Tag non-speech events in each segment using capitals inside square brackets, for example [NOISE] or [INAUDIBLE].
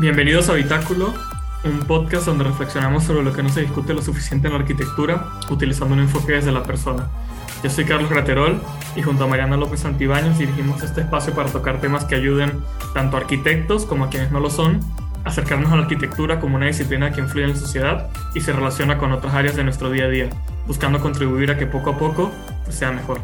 Bienvenidos a Habitáculo, un podcast donde reflexionamos sobre lo que no se discute lo suficiente en la arquitectura, utilizando un enfoque desde la persona. Yo soy Carlos Graterol y junto a Mariana López Santibáñez dirigimos este espacio para tocar temas que ayuden tanto a arquitectos como a quienes no lo son a acercarnos a la arquitectura como una disciplina que influye en la sociedad y se relaciona con otras áreas de nuestro día a día, buscando contribuir a que poco a poco pues, sea mejor.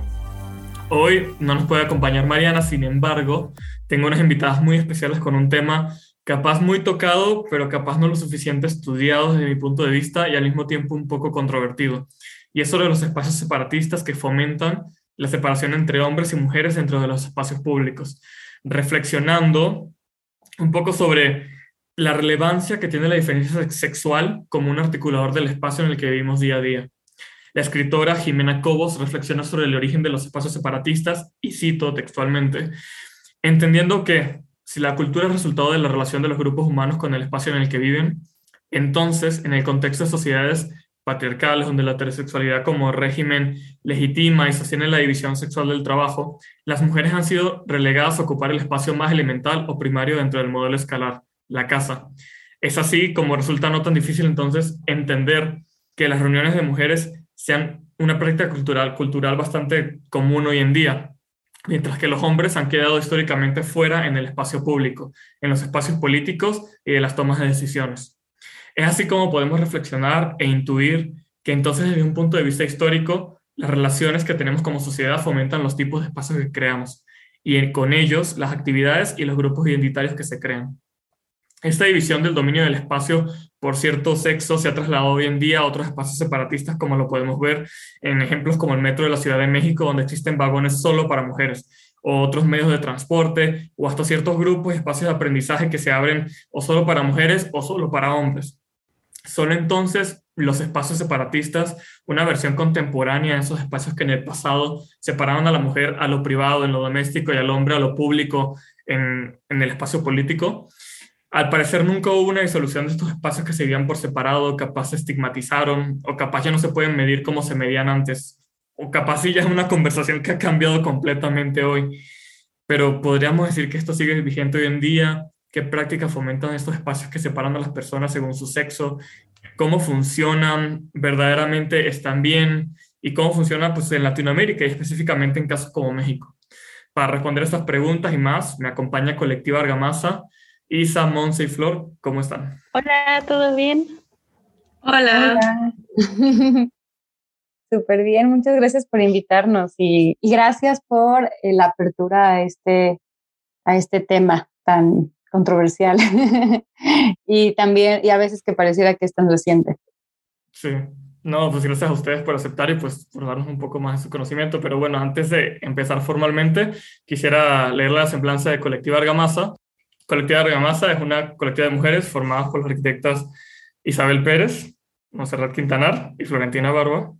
Hoy no nos puede acompañar Mariana, sin embargo, tengo unas invitadas muy especiales con un tema capaz muy tocado, pero capaz no lo suficiente estudiado desde mi punto de vista y al mismo tiempo un poco controvertido. Y es sobre los espacios separatistas que fomentan la separación entre hombres y mujeres dentro de los espacios públicos, reflexionando un poco sobre la relevancia que tiene la diferencia sexual como un articulador del espacio en el que vivimos día a día. La escritora Jimena Cobos reflexiona sobre el origen de los espacios separatistas y cito textualmente, entendiendo que si la cultura es resultado de la relación de los grupos humanos con el espacio en el que viven, entonces, en el contexto de sociedades patriarcales, donde la heterosexualidad como régimen legitima y sostiene la división sexual del trabajo, las mujeres han sido relegadas a ocupar el espacio más elemental o primario dentro del modelo escalar, la casa. Es así como resulta no tan difícil entonces entender que las reuniones de mujeres sean una práctica cultural, cultural bastante común hoy en día, mientras que los hombres han quedado históricamente fuera en el espacio público, en los espacios políticos y de las tomas de decisiones. Es así como podemos reflexionar e intuir que entonces desde un punto de vista histórico, las relaciones que tenemos como sociedad fomentan los tipos de espacios que creamos y con ellos las actividades y los grupos identitarios que se crean. Esta división del dominio del espacio por cierto sexo se ha trasladado hoy en día a otros espacios separatistas, como lo podemos ver en ejemplos como el metro de la Ciudad de México, donde existen vagones solo para mujeres, o otros medios de transporte, o hasta ciertos grupos y espacios de aprendizaje que se abren o solo para mujeres o solo para hombres. Son entonces los espacios separatistas una versión contemporánea de esos espacios que en el pasado separaban a la mujer a lo privado, en lo doméstico, y al hombre a lo público, en, en el espacio político. Al parecer nunca hubo una disolución de estos espacios que se vivían por separado, capaz se estigmatizaron, o capaz ya no se pueden medir como se medían antes, o capaz ya es [LAUGHS] una conversación que ha cambiado completamente hoy. Pero podríamos decir que esto sigue vigente hoy en día, qué prácticas fomentan estos espacios que separan a las personas según su sexo, cómo funcionan, verdaderamente están bien, y cómo funciona pues, en Latinoamérica y específicamente en casos como México. Para responder estas preguntas y más, me acompaña Colectiva Argamasa, Isa, Monse y Flor, ¿cómo están? Hola, ¿todo bien? Hola. [LAUGHS] Súper bien, muchas gracias por invitarnos y, gracias por eh, la apertura a este, a este tema tan controversial [LAUGHS] y también, y a veces que pareciera que es tan reciente. Sí, no, pues gracias a ustedes por aceptar y pues por darnos un poco más de su conocimiento, pero bueno, antes de empezar formalmente, quisiera leer la semblanza de Colectiva Argamasa, Colectiva Argamasa es una colectiva de mujeres formada por las arquitectas Isabel Pérez, Monserrat Quintanar y Florentina Barba.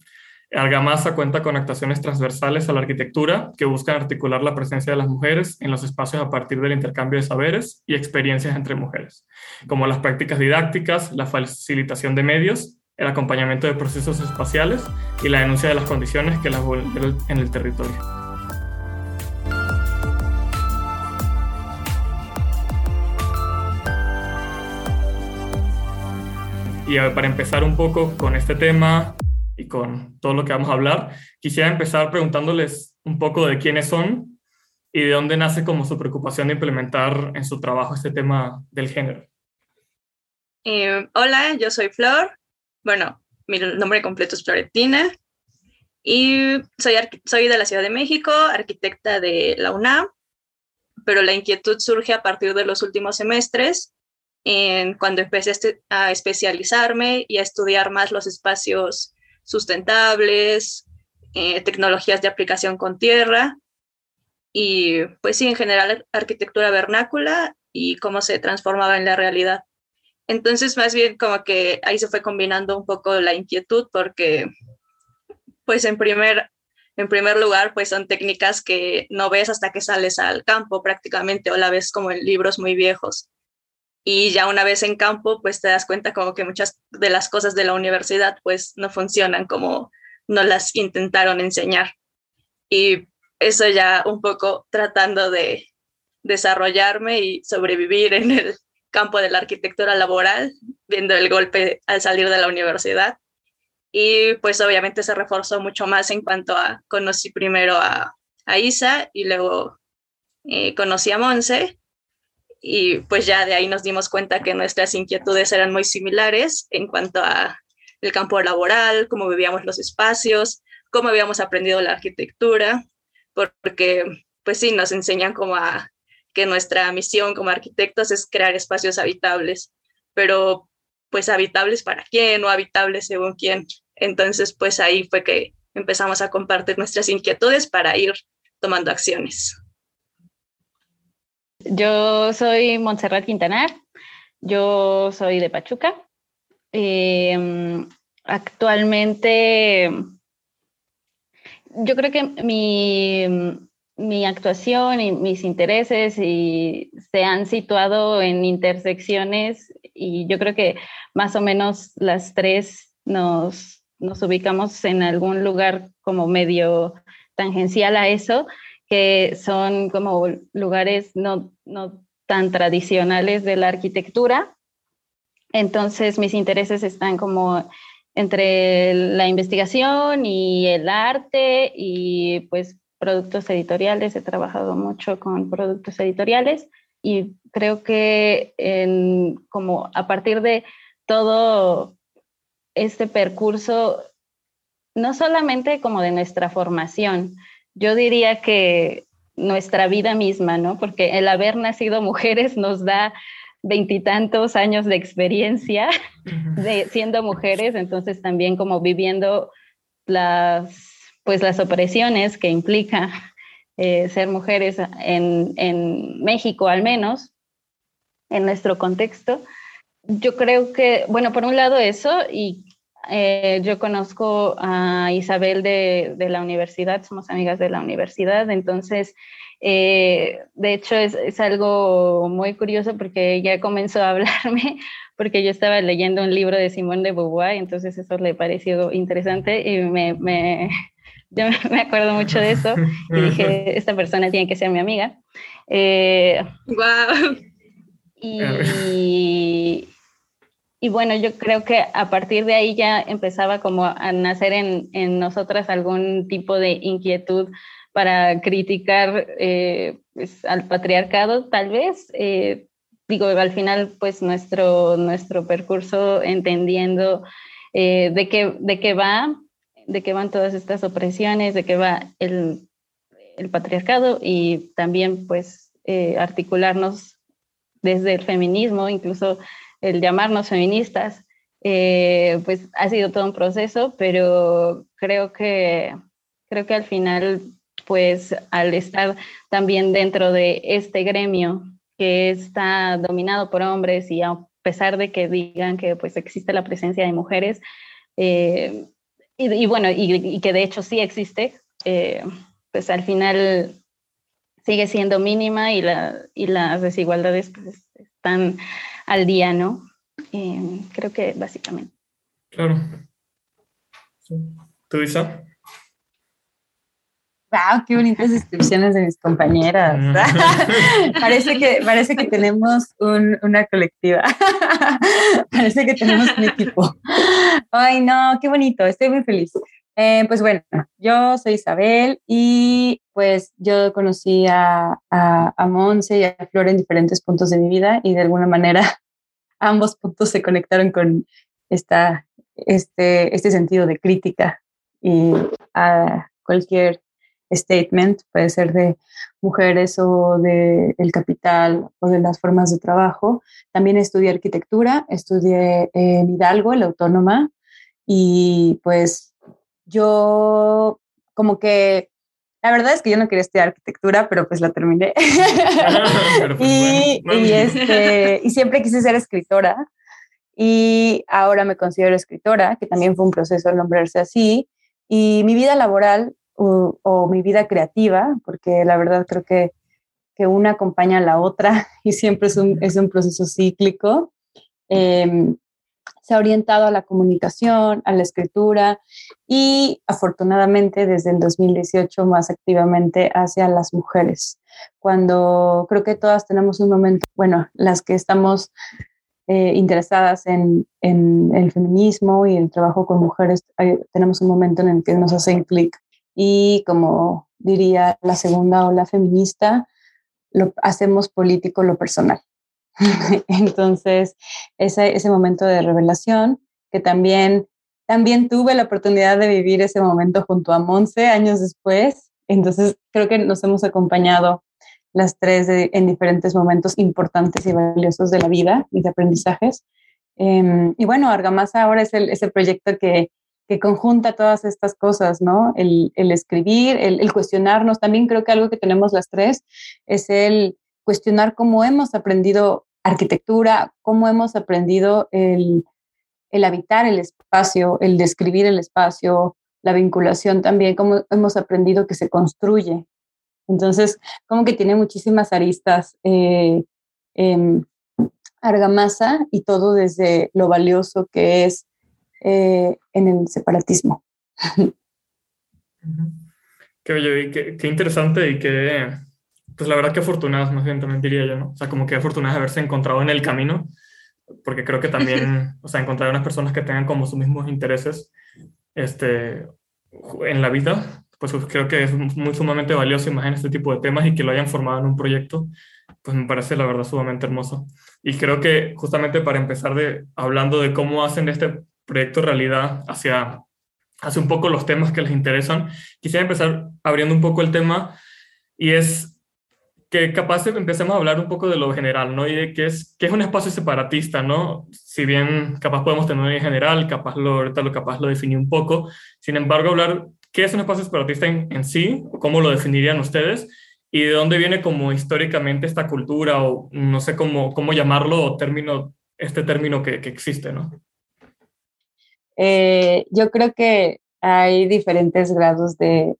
Argamasa cuenta con actuaciones transversales a la arquitectura que buscan articular la presencia de las mujeres en los espacios a partir del intercambio de saberes y experiencias entre mujeres, como las prácticas didácticas, la facilitación de medios, el acompañamiento de procesos espaciales y la denuncia de las condiciones que las vulneran en el territorio. Y para empezar un poco con este tema y con todo lo que vamos a hablar, quisiera empezar preguntándoles un poco de quiénes son y de dónde nace como su preocupación de implementar en su trabajo este tema del género. Eh, hola, yo soy Flor. Bueno, mi nombre completo es Florentina y soy, soy de la Ciudad de México, arquitecta de la UNAM, pero la inquietud surge a partir de los últimos semestres en cuando empecé este, a especializarme y a estudiar más los espacios sustentables, eh, tecnologías de aplicación con tierra y pues sí, en general arquitectura vernácula y cómo se transformaba en la realidad. Entonces, más bien como que ahí se fue combinando un poco la inquietud porque pues en primer, en primer lugar, pues son técnicas que no ves hasta que sales al campo prácticamente o la ves como en libros muy viejos y ya una vez en campo, pues te das cuenta como que muchas de las cosas de la universidad pues no funcionan como no las intentaron enseñar. Y eso ya un poco tratando de desarrollarme y sobrevivir en el campo de la arquitectura laboral, viendo el golpe al salir de la universidad. Y pues obviamente se reforzó mucho más en cuanto a, conocí primero a, a Isa y luego eh, conocí a Monse y pues ya de ahí nos dimos cuenta que nuestras inquietudes eran muy similares en cuanto a el campo laboral, cómo vivíamos los espacios, cómo habíamos aprendido la arquitectura, porque pues sí, nos enseñan como a que nuestra misión como arquitectos es crear espacios habitables, pero pues habitables para quién o habitables según quién. Entonces pues ahí fue que empezamos a compartir nuestras inquietudes para ir tomando acciones. Yo soy Montserrat Quintanar, yo soy de Pachuca. Em, actualmente, yo creo que mi, mi actuación y mis intereses se han situado en intersecciones y yo creo que más o menos las tres nos, nos ubicamos en algún lugar como medio tangencial a eso, que son como lugares no, no tan tradicionales de la arquitectura. Entonces mis intereses están como entre la investigación y el arte y pues productos editoriales, he trabajado mucho con productos editoriales y creo que como a partir de todo este percurso, no solamente como de nuestra formación, yo diría que nuestra vida misma, ¿no? Porque el haber nacido mujeres nos da veintitantos años de experiencia de siendo mujeres, entonces también como viviendo las pues las opresiones que implica eh, ser mujeres en, en, México al menos, en nuestro contexto. Yo creo que, bueno, por un lado eso, y eh, yo conozco a Isabel de, de, la universidad, somos amigas de la universidad, entonces, eh, de hecho, es, es, algo muy curioso porque ella comenzó a [LAUGHS] hablarme porque yo estaba leyendo un libro de Simón de Beauvoir, entonces eso le pareció interesante y me, me [LAUGHS] yo me acuerdo mucho de eso y dije, [LAUGHS] esta persona tiene que ser mi amiga. Eh, wow. Y, y, bueno, yo creo que a partir de ahí ya empezaba como a nacer en, en nosotras algún tipo de inquietud para criticar eh, pues, al patriarcado, tal vez. Eh, digo, al final, pues nuestro, nuestro percurso entendiendo de, qué, de qué va, de qué van todas estas opresiones, de qué va el, el patriarcado y también pues eh, articularnos desde el feminismo, incluso el llamarnos feministas, eh, pues ha sido todo un proceso, pero creo que, creo que al final, pues al estar también dentro de este gremio que está dominado por hombres y a pesar de que digan que pues existe la presencia de mujeres, eh, y, bueno, y, que de hecho sí existe, eh, pues al final sigue siendo mínima y, la, y las desigualdades pues, están al día, ¿no? Eh, creo que básicamente. Claro. ¿Tú, Isa? ¡Wow! ¡Qué bonitas descripciones de mis compañeras! [LAUGHS] parece, que, parece que tenemos un, una colectiva. [LAUGHS] parece que tenemos un equipo. ¡Ay, no! ¡Qué bonito! Estoy muy feliz. Eh, pues bueno, yo soy Isabel y pues yo conocí a, a, a Monse y a Flor en diferentes puntos de mi vida y de alguna manera [LAUGHS] ambos puntos se conectaron con esta, este, este sentido de crítica y a cualquier statement, puede ser de mujeres o de el capital o de las formas de trabajo. También estudié arquitectura, estudié en Hidalgo, la Autónoma, y pues yo como que la verdad es que yo no quería estudiar arquitectura, pero pues la terminé. [LAUGHS] [LAUGHS] Pues y, y, este, y siempre quise ser escritora. Y ahora me considero escritora, que también fue un proceso de nombrarse así. Y mi vida laboral o, mi vida creativa, porque la verdad creo que, que, una acompaña a la otra [LAUGHS] y siempre es un, es un proceso cíclico. Em, se ha orientado a la comunicación, a la escritura y afortunadamente desde el 2018 más activamente hacia las mujeres. Cuando creo que todas tenemos un momento, bueno, las que estamos eh, interesadas en, el feminismo y el trabajo con mujeres, tenemos un momento en el que nos hacen clic y como diría la segunda ola feminista, lo, hacemos político lo personal. [LAUGHS] Entonces, ese, ese momento de revelación, que también, también tuve la oportunidad de vivir ese momento junto a Monse años después. Entonces, creo que nos hemos acompañado las tres en diferentes momentos importantes y valiosos de la vida y de aprendizajes. Em, y bueno, Argamasa ahora es el, ese proyecto que, que conjunta todas estas cosas, ¿no? El, el escribir, el, el, cuestionarnos. También creo que algo que tenemos las tres es el cuestionar cómo hemos aprendido arquitectura, cómo hemos aprendido el, el habitar el espacio, el describir el espacio, la vinculación también, cómo hemos aprendido que se construye. Entonces, como que tiene muchísimas aristas eh, Argamasa y todo desde lo valioso que es eh, en el separatismo. [LAUGHS] Qué, qué, qué interesante y qué, pues la verdad que afortunadas más bien también diría yo, ¿no? O sea, como que afortunadas de haberse encontrado en el camino, porque creo que también, [LAUGHS] o sea, encontrar unas personas que tengan como sus mismos intereses este, en la vida, pues creo que es muy sumamente valioso más en este tipo de temas y que lo hayan formado en un proyecto, pues me parece la verdad sumamente hermoso. Y creo que justamente para empezar de, hablando de cómo hacen este proyecto realidad hacia, hacia un poco los temas que les interesan, quisiera empezar abriendo un poco el tema y es que capaz empecemos a hablar un poco de lo general, ¿no? Y de qué es, qué es un espacio separatista, ¿no? Si bien capaz podemos tener en general, capaz lo, ahorita lo capaz lo definí un poco, sin embargo, hablar qué es un espacio separatista en, en sí, cómo lo definirían ustedes, y de dónde viene como históricamente esta cultura, o no sé cómo, cómo llamarlo, o término, este término que, que existe, ¿no? Eh, yo creo que hay diferentes grados de,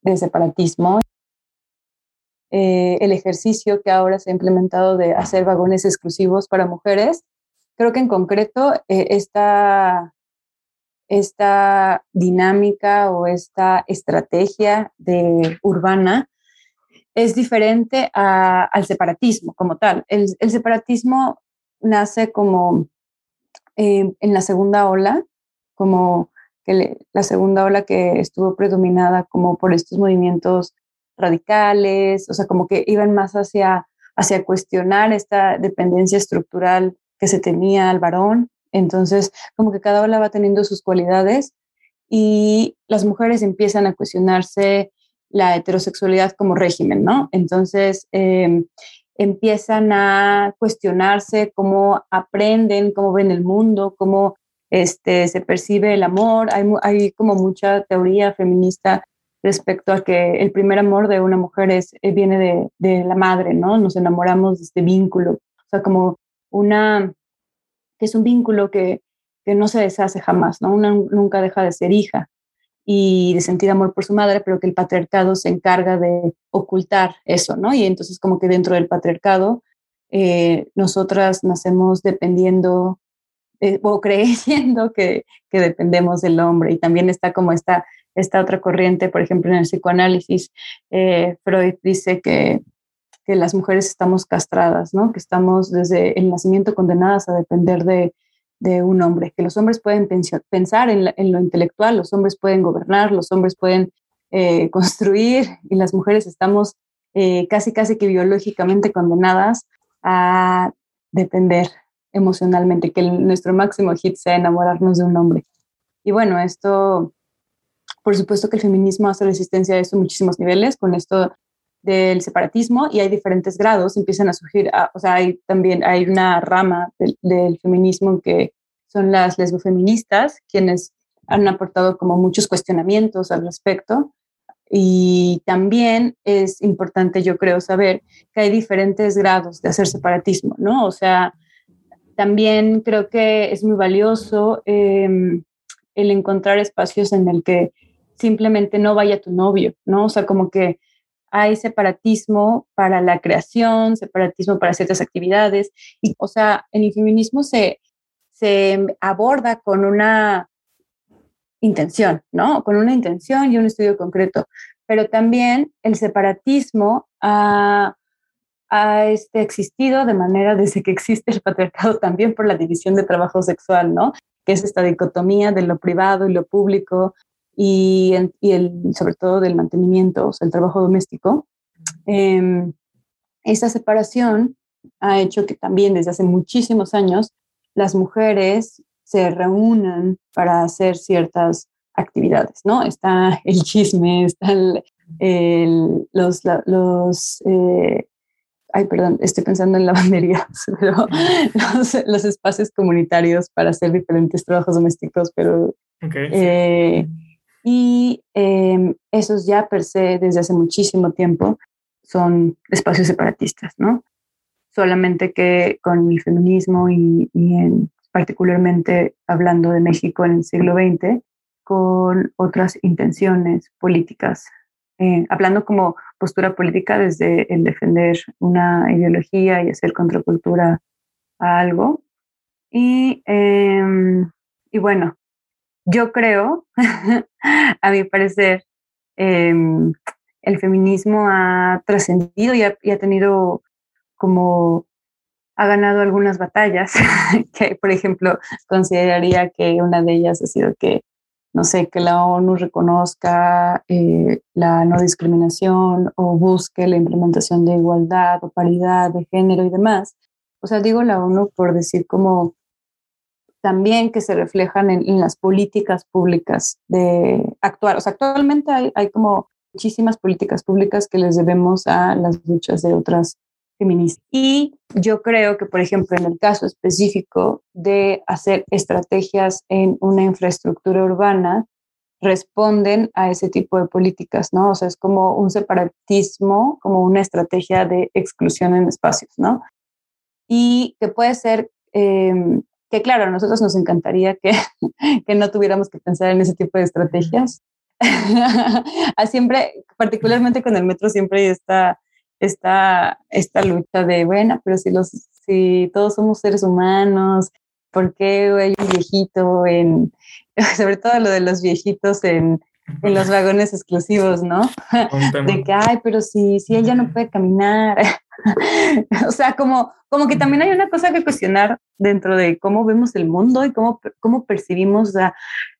de separatismo eh, el ejercicio que ahora se ha implementado de hacer vagones exclusivos para mujeres. Creo que en concreto eh, esta, esta dinámica o esta estrategia de urbana es diferente al separatismo como tal. El, separatismo nace como eh, en la segunda ola, como que la segunda ola que estuvo predominada como por estos movimientos radicales, o sea, como que iban más hacia, hacia cuestionar esta dependencia estructural que se tenía al varón. Entonces, como que cada ola va teniendo sus cualidades y las mujeres empiezan a cuestionarse la heterosexualidad como régimen, ¿no? Entonces, em, empiezan a cuestionarse cómo aprenden, cómo ven el mundo, cómo este, se percibe el amor. Hay, hay como mucha teoría feminista respecto a que el primer amor de una mujer es, eh, viene de, de, la madre, ¿no? Nos enamoramos de este vínculo, o sea, como una, que es un vínculo que, que no se deshace jamás, ¿no? Una nunca deja de ser hija y de sentir amor por su madre, pero que el patriarcado se encarga de ocultar eso, ¿no? Y entonces como que dentro del patriarcado, eh, nosotras nacemos dependiendo eh, o [LAUGHS] creyendo que, que dependemos del hombre y también está como esta esta otra corriente, por ejemplo, en el psicoanálisis, eh, Freud dice que, que, las mujeres estamos castradas, ¿no? que estamos desde el nacimiento condenadas a depender de, de un hombre, que los hombres pueden pensar en, en, lo intelectual, los hombres pueden gobernar, los hombres pueden eh, [LAUGHS] construir y las mujeres estamos eh, casi, casi que biológicamente condenadas a depender emocionalmente, que nuestro máximo hit sea enamorarnos de un hombre. Y bueno, esto por supuesto que el feminismo hace resistencia a esto en muchísimos niveles, con esto del separatismo, y hay diferentes grados, empiezan a surgir, o sea, hay también hay una rama del, feminismo que son las lesbofeministas, quienes han aportado como muchos cuestionamientos al respecto. Y también es importante, yo creo, saber que hay diferentes grados de hacer separatismo, ¿no? O sea, también creo que es muy valioso em, el encontrar espacios en el que simplemente no vaya tu novio, ¿no? O sea, como que hay separatismo para la creación, separatismo para ciertas actividades, y, o sea, en el feminismo se, se aborda con una intención, ¿no? Con una intención y un estudio concreto. Pero también el separatismo ha, este, existido de manera desde que existe el patriarcado también por la división de trabajo sexual, ¿no? Que es esta dicotomía de lo privado y lo público y, el, sobre todo del mantenimiento, o sea, el trabajo doméstico. Eh, esta separación ha hecho que también desde hace muchísimos años las mujeres se reúnan para hacer ciertas actividades, ¿no? Está el chisme, están los, los eh, ay, perdón, estoy pensando en lavanderías, [LAUGHS] pero los, espacios comunitarios para hacer diferentes trabajos domésticos, pero... Eh, y em, esos ya per se, desde hace muchísimo tiempo, son espacios separatistas, ¿no? Solamente que con el feminismo y, en, particularmente hablando de México en el siglo XX, con otras intenciones políticas, eh, hablando como postura política desde el defender una ideología y hacer contracultura a algo. Y, em, y bueno, yo creo, [LAUGHS] a mi parecer, em, el feminismo ha trascendido y ha, tenido como ha ganado algunas batallas, [LAUGHS] que por ejemplo consideraría que una de ellas ha sido que, no sé, que la ONU reconozca eh, la no discriminación o busque la implementación de igualdad o paridad de género y demás. O sea, digo la ONU por decir como también que se reflejan en, las políticas públicas de actuar. O sea, actualmente hay, hay como muchísimas políticas públicas que les debemos a las luchas de otras feministas. Y yo creo que, por ejemplo, en el caso específico de hacer estrategias en una infraestructura urbana, responden a ese tipo de políticas, ¿no? O sea, es como un separatismo, como una estrategia de exclusión en espacios, ¿no? Y que puede ser, em, que claro, a nosotros nos encantaría que, [LAUGHS] que no tuviéramos que pensar en ese tipo de estrategias, [LAUGHS] siempre, particularmente con el metro, siempre hay esta, esta, esta lucha de, bueno, pero si, los, si todos somos seres humanos, ¿por qué hay un viejito en, [LAUGHS] sobre todo lo de los viejitos en, en los vagones exclusivos, ¿no? De que, ay, pero si, si él ya no puede caminar. [LAUGHS] o sea, como, como que también hay una cosa que cuestionar dentro de cómo vemos el mundo y cómo, cómo percibimos a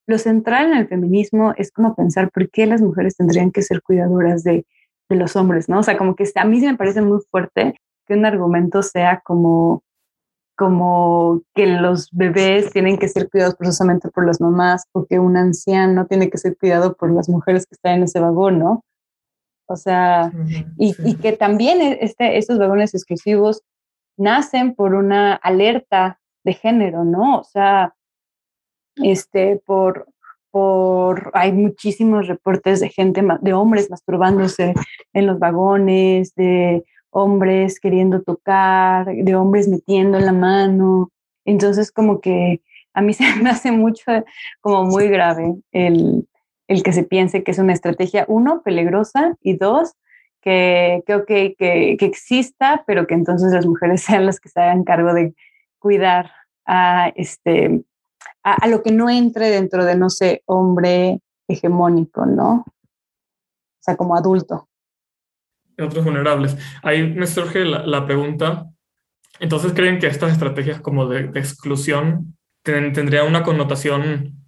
lo central en el feminismo es como pensar por qué las mujeres tendrían que ser cuidadoras de, de los hombres, ¿no? O sea, como que a mí sí me parece muy fuerte que un argumento sea como, como que los bebés tienen que ser cuidados precisamente por las mamás o que un anciano tiene que ser cuidado por las mujeres que están en ese vagón, ¿no? O sea, y, y, que también e, este, estos vagones exclusivos nacen por una alerta de género, ¿no? O sea, este, por, por, hay muchísimos reportes de gente, de hombres masturbándose en los vagones, de hombres queriendo tocar, de hombres metiendo la mano. Entonces, como que a mí [LAUGHS] se me hace mucho, como muy grave el, el que se piense que es una estrategia, uno, peligrosa, y dos, que, que, okay, que, que exista, pero que entonces las mujeres [LAUGHS] sean las que se hagan cargo de cuidar a, este, a, lo que no entre dentro de, no sé, hombre hegemónico, ¿no? O sea, como adulto. Otros vulnerables. Ahí me surge la, pregunta, entonces creen que estas estrategias como de, exclusión tendrían una connotación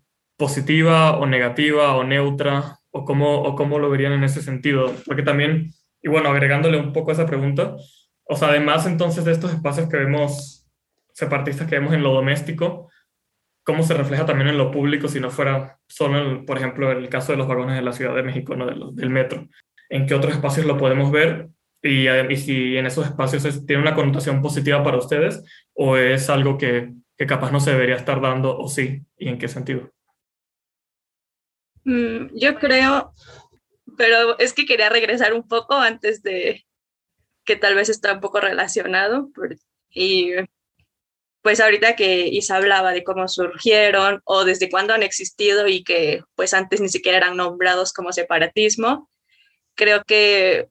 positiva o negativa o neutra o cómo, o cómo lo verían en ese sentido? Porque también, y bueno, agregándole un poco a esa pregunta, o sea, además entonces de estos espacios que vemos, separatistas que vemos en lo doméstico, cómo se refleja también en lo público si no fuera solo, por ejemplo, el caso de los vagones de la Ciudad de México, ¿no? del metro. ¿En qué otros espacios lo podemos ver? Y, y, si en esos espacios tiene una connotación positiva para ustedes o es algo que, que capaz no se debería estar dando o sí, y en qué sentido. Mm, yo creo, pero es que quería regresar un poco antes de que tal vez está un poco relacionado. y pues ahorita que Isa hablaba de cómo surgieron o desde cuándo han existido y que pues antes ni siquiera eran nombrados como separatismo, creo que,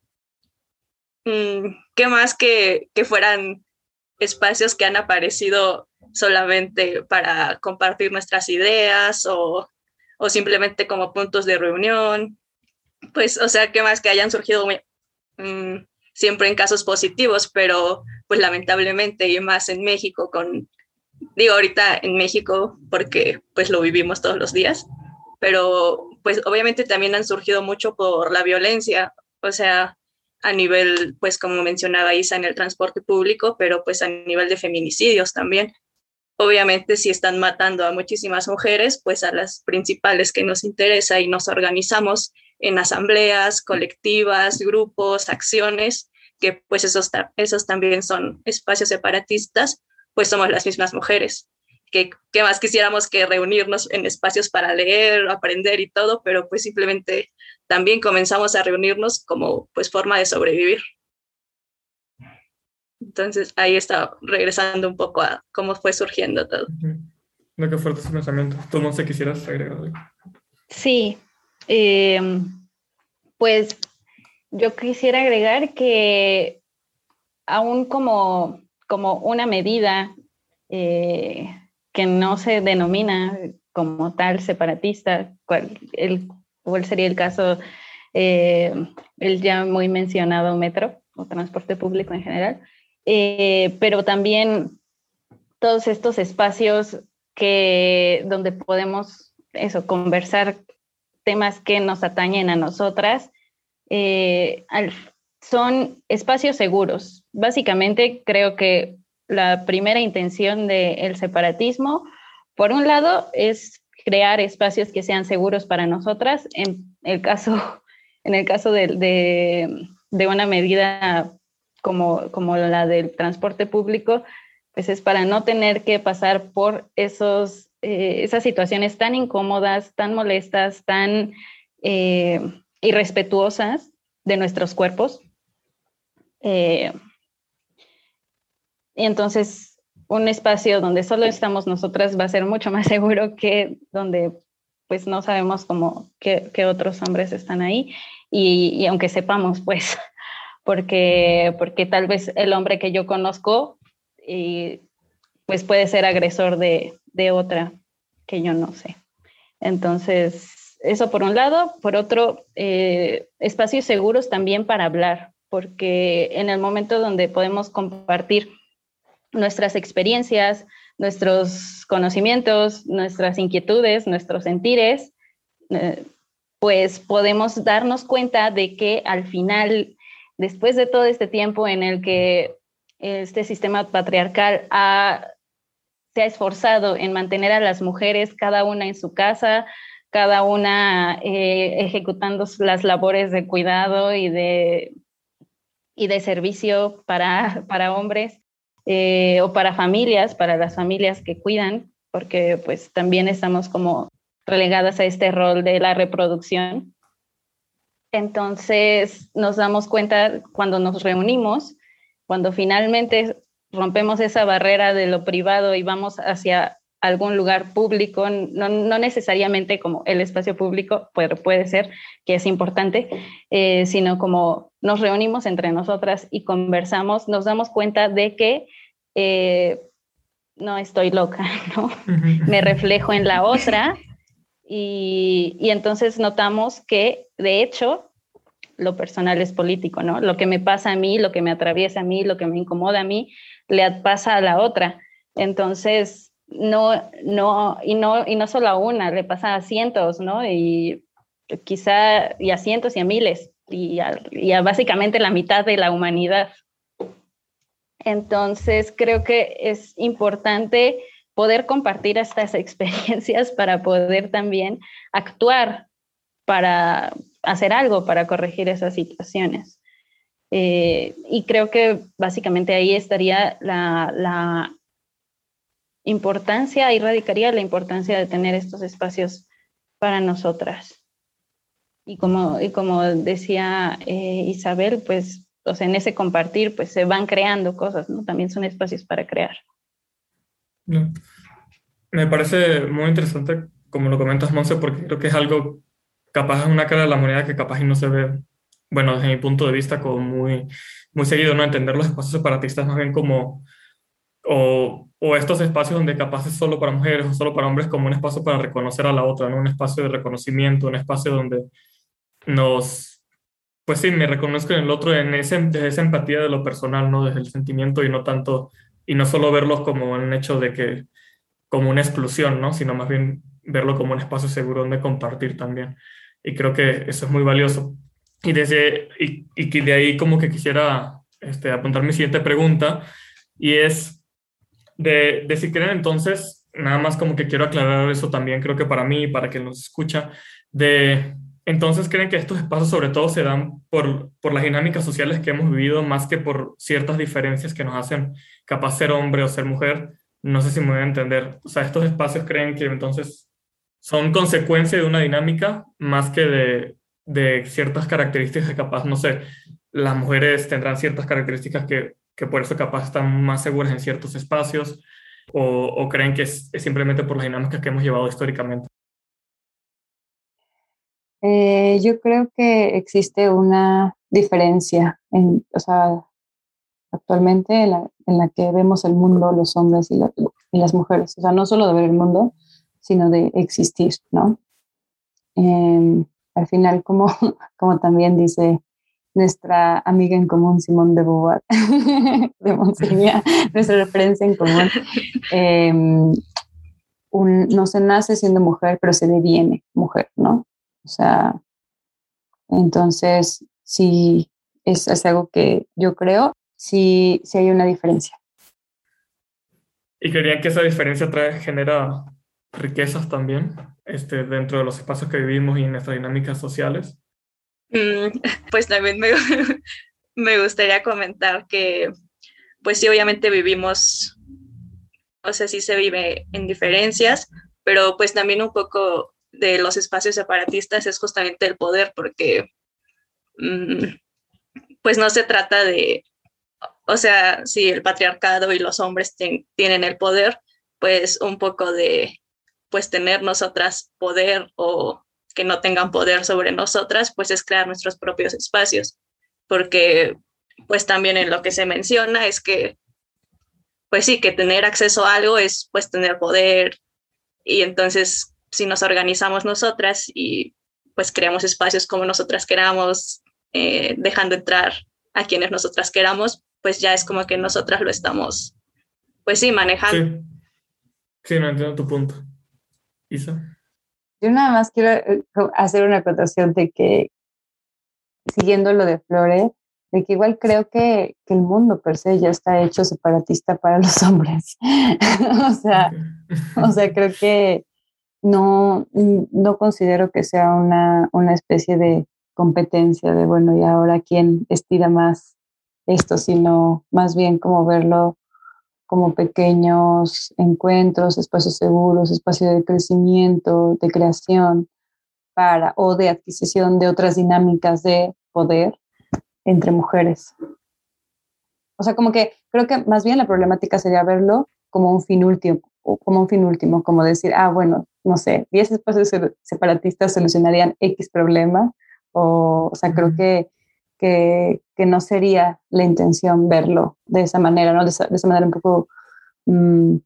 mm, ¿qué más que, que fueran espacios que han aparecido solamente para compartir nuestras ideas o, o simplemente como puntos de reunión. Pues, o sea, que más que hayan surgido mm, siempre en casos positivos, pero pues lamentablemente y más en México con, digo ahorita en México porque pues lo vivimos todos los días, pero pues obviamente también han surgido mucho por la violencia, o sea, a nivel, pues como mencionaba Isa, en el transporte público, pero pues a nivel de feminicidios también. Obviamente si están matando a muchísimas mujeres, pues a las principales que nos interesa y nos organizamos en asambleas, colectivas, grupos, acciones, que pues esos, esos también son espacios separatistas, pues somos las mismas mujeres. Que, que, más quisiéramos que reunirnos en espacios para leer, aprender y todo, pero pues simplemente también comenzamos a reunirnos como pues forma de sobrevivir. Entonces ahí está regresando un poco a cómo fue surgiendo todo. No, qué fuerte ese pensamiento. ¿Tú no sé quisieras agregar algo? Sí, em, pues yo quisiera agregar que aún como, como una medida eh, que no se denomina como tal separatista, cual, el cuál sería el caso, eh, el ya muy mencionado metro o transporte público en general, eh, pero también todos estos espacios que donde podemos eso conversar temas que nos atañen a nosotras eh, son espacios seguros. Básicamente creo que la primera intención del separatismo, por un lado, es crear espacios que sean seguros para nosotras. En el caso, [LAUGHS] en el caso de, una medida como, como, la del transporte público, pues es para no tener que pasar por esos, eh, esas situaciones tan incómodas, tan molestas, tan eh, irrespetuosas de nuestros cuerpos. Eh, y entonces un espacio donde solo estamos nosotras va a ser mucho más [LAUGHS] seguro que donde pues no sabemos cómo qué, otros hombres están ahí y, aunque sepamos pues porque porque tal vez el hombre que yo conozco y, pues puede ser agresor de, otra que yo no sé. Entonces eso por un lado. Por otro eh, espacios seguros también para hablar porque en el momento donde podemos compartir nuestras experiencias, nuestros conocimientos, nuestras inquietudes, nuestros sentires, eh, pues podemos darnos cuenta de que al final, después de todo este tiempo en el que este sistema patriarcal se ha esforzado en mantener a las mujeres cada una en su casa, cada una eh, ejecutando las labores de cuidado y de, y de servicio para, para hombres, eh, o para familias, para las familias que cuidan, porque pues también estamos como relegadas a este rol de la reproducción. Entonces nos damos cuenta cuando nos reunimos, cuando finalmente rompemos esa barrera de lo privado y vamos hacia algún lugar público, no, necesariamente como el espacio público, pero puede ser que es importante, eh, sino como nos reunimos entre nosotras y conversamos, nos damos cuenta de que eh, no estoy loca, [LAUGHS] ¿no? Me reflejo en la otra y, y entonces notamos que, de hecho, lo personal es político, ¿no? Lo que me pasa a mí, lo que me atraviesa a mí, lo que me incomoda a mí, le pasa a la otra. Entonces, no, no, y no, y no solo a una, le pasa a cientos, ¿no? Y quizá y a cientos y a miles, y a, básicamente la mitad de la humanidad. Entonces, creo que es importante poder compartir estas [LAUGHS] experiencias para poder también actuar para hacer algo para corregir esas situaciones. Eh, y creo que básicamente ahí estaría la, la, importancia, ahí radicaría la importancia de tener estos espacios para nosotras. Y como, y como decía eh, Isabel, pues, o sea, en ese compartir, pues se van creando cosas, ¿no? También son espacios para crear. Me parece muy interesante, como lo comentas, Monse, porque creo que es algo capaz es una cara de la moneda que capaz y no se ve, bueno, desde mi punto de vista, como muy, muy seguido, ¿no? Entender los espacios separatistas más bien como o, o, estos espacios donde capaz es solo para mujeres o solo para hombres como un espacio para reconocer a la otra, ¿no? Un espacio de reconocimiento, un espacio donde nos, pues sí, me reconozco en el otro en ese, desde esa empatía de lo personal, ¿no? Desde el sentimiento y no tanto, y no solo verlos como un hecho de que, como una exclusión, ¿no? Sino más bien verlo como un espacio seguro donde compartir también. Y creo que eso es muy valioso. Y, desde, y, y de ahí como que quisiera este, apuntar mi siguiente pregunta, y es de, de si creen entonces, nada más como que quiero aclarar eso también, creo que para mí, para quien nos escucha, de entonces creen que estos espacios sobre todo se dan por, por las dinámicas sociales que hemos vivido más que por ciertas diferencias que nos hacen capaz ser hombre o ser mujer. No sé si me voy a entender. O sea, estos espacios creen que entonces son consecuencia de una dinámica más que de, de ciertas características capaz, no sé, las mujeres tendrán ciertas características que, que por eso capaz están más seguras en ciertos espacios o, creen que es, es, simplemente por las dinámicas que hemos llevado históricamente. Eh, yo creo que existe una diferencia, en, o sea, actualmente en la, en la, que vemos el mundo los hombres y, la, y, las mujeres, o sea, no solo de ver el mundo, sino de existir, ¿no? Eh, al final, como, [LAUGHS] como también dice nuestra amiga en común, Simón de Beauvoir, [LAUGHS] de Monsigna, nuestra referencia en común, un, no se nace siendo mujer, pero se deviene mujer, ¿no? O sea, entonces, sí, es, es algo que yo creo, sí, sí hay una diferencia. ¿Y creían que esa diferencia trae, genera riquezas también este, dentro de los espacios que vivimos y en nuestras dinámicas sociales? Mm, pues también me, [LAUGHS] me gustaría comentar que, pues sí, obviamente vivimos, o sea, sí se vive en diferencias, pero pues también un poco de los espacios separatistas es justamente el poder, porque mm, pues no se trata de, o sea, si el patriarcado y los hombres tienen el poder, pues un poco de, pues tener nosotras poder o que no tengan poder sobre nosotras, pues es crear nuestros propios espacios, porque pues también en lo que se menciona es que, pues sí, que tener acceso a algo es pues tener poder. Y entonces si nos organizamos nosotras y pues creamos espacios como nosotras queramos, eh, dejando entrar a quienes nosotras queramos, pues ya es como que nosotras lo estamos, pues sí, manejando. Sí, sí no entiendo tu punto. Isa. Yo nada más quiero eh, hacer una acotación de que, siguiendo lo de Flore, de que igual creo que, que, el mundo per se ya está hecho separatista para los [LAUGHS] hombres. [LAUGHS] o, sea, o sea, creo que no, no considero que sea una, una especie de competencia de, bueno, y ahora quién estira más esto, sino más bien como verlo como pequeños encuentros, espacios seguros, espacios de crecimiento, de creación para o de adquisición de otras dinámicas de poder entre mujeres. O sea, como que creo que más bien la problemática sería verlo como un fin último, como un fin último, como decir, ah, bueno, no sé, 10 espacios separatistas solucionarían X problema, o, o sea, creo que que, que, no sería la intención verlo de esa manera, ¿no? De esa, de esa manera un poco mmm,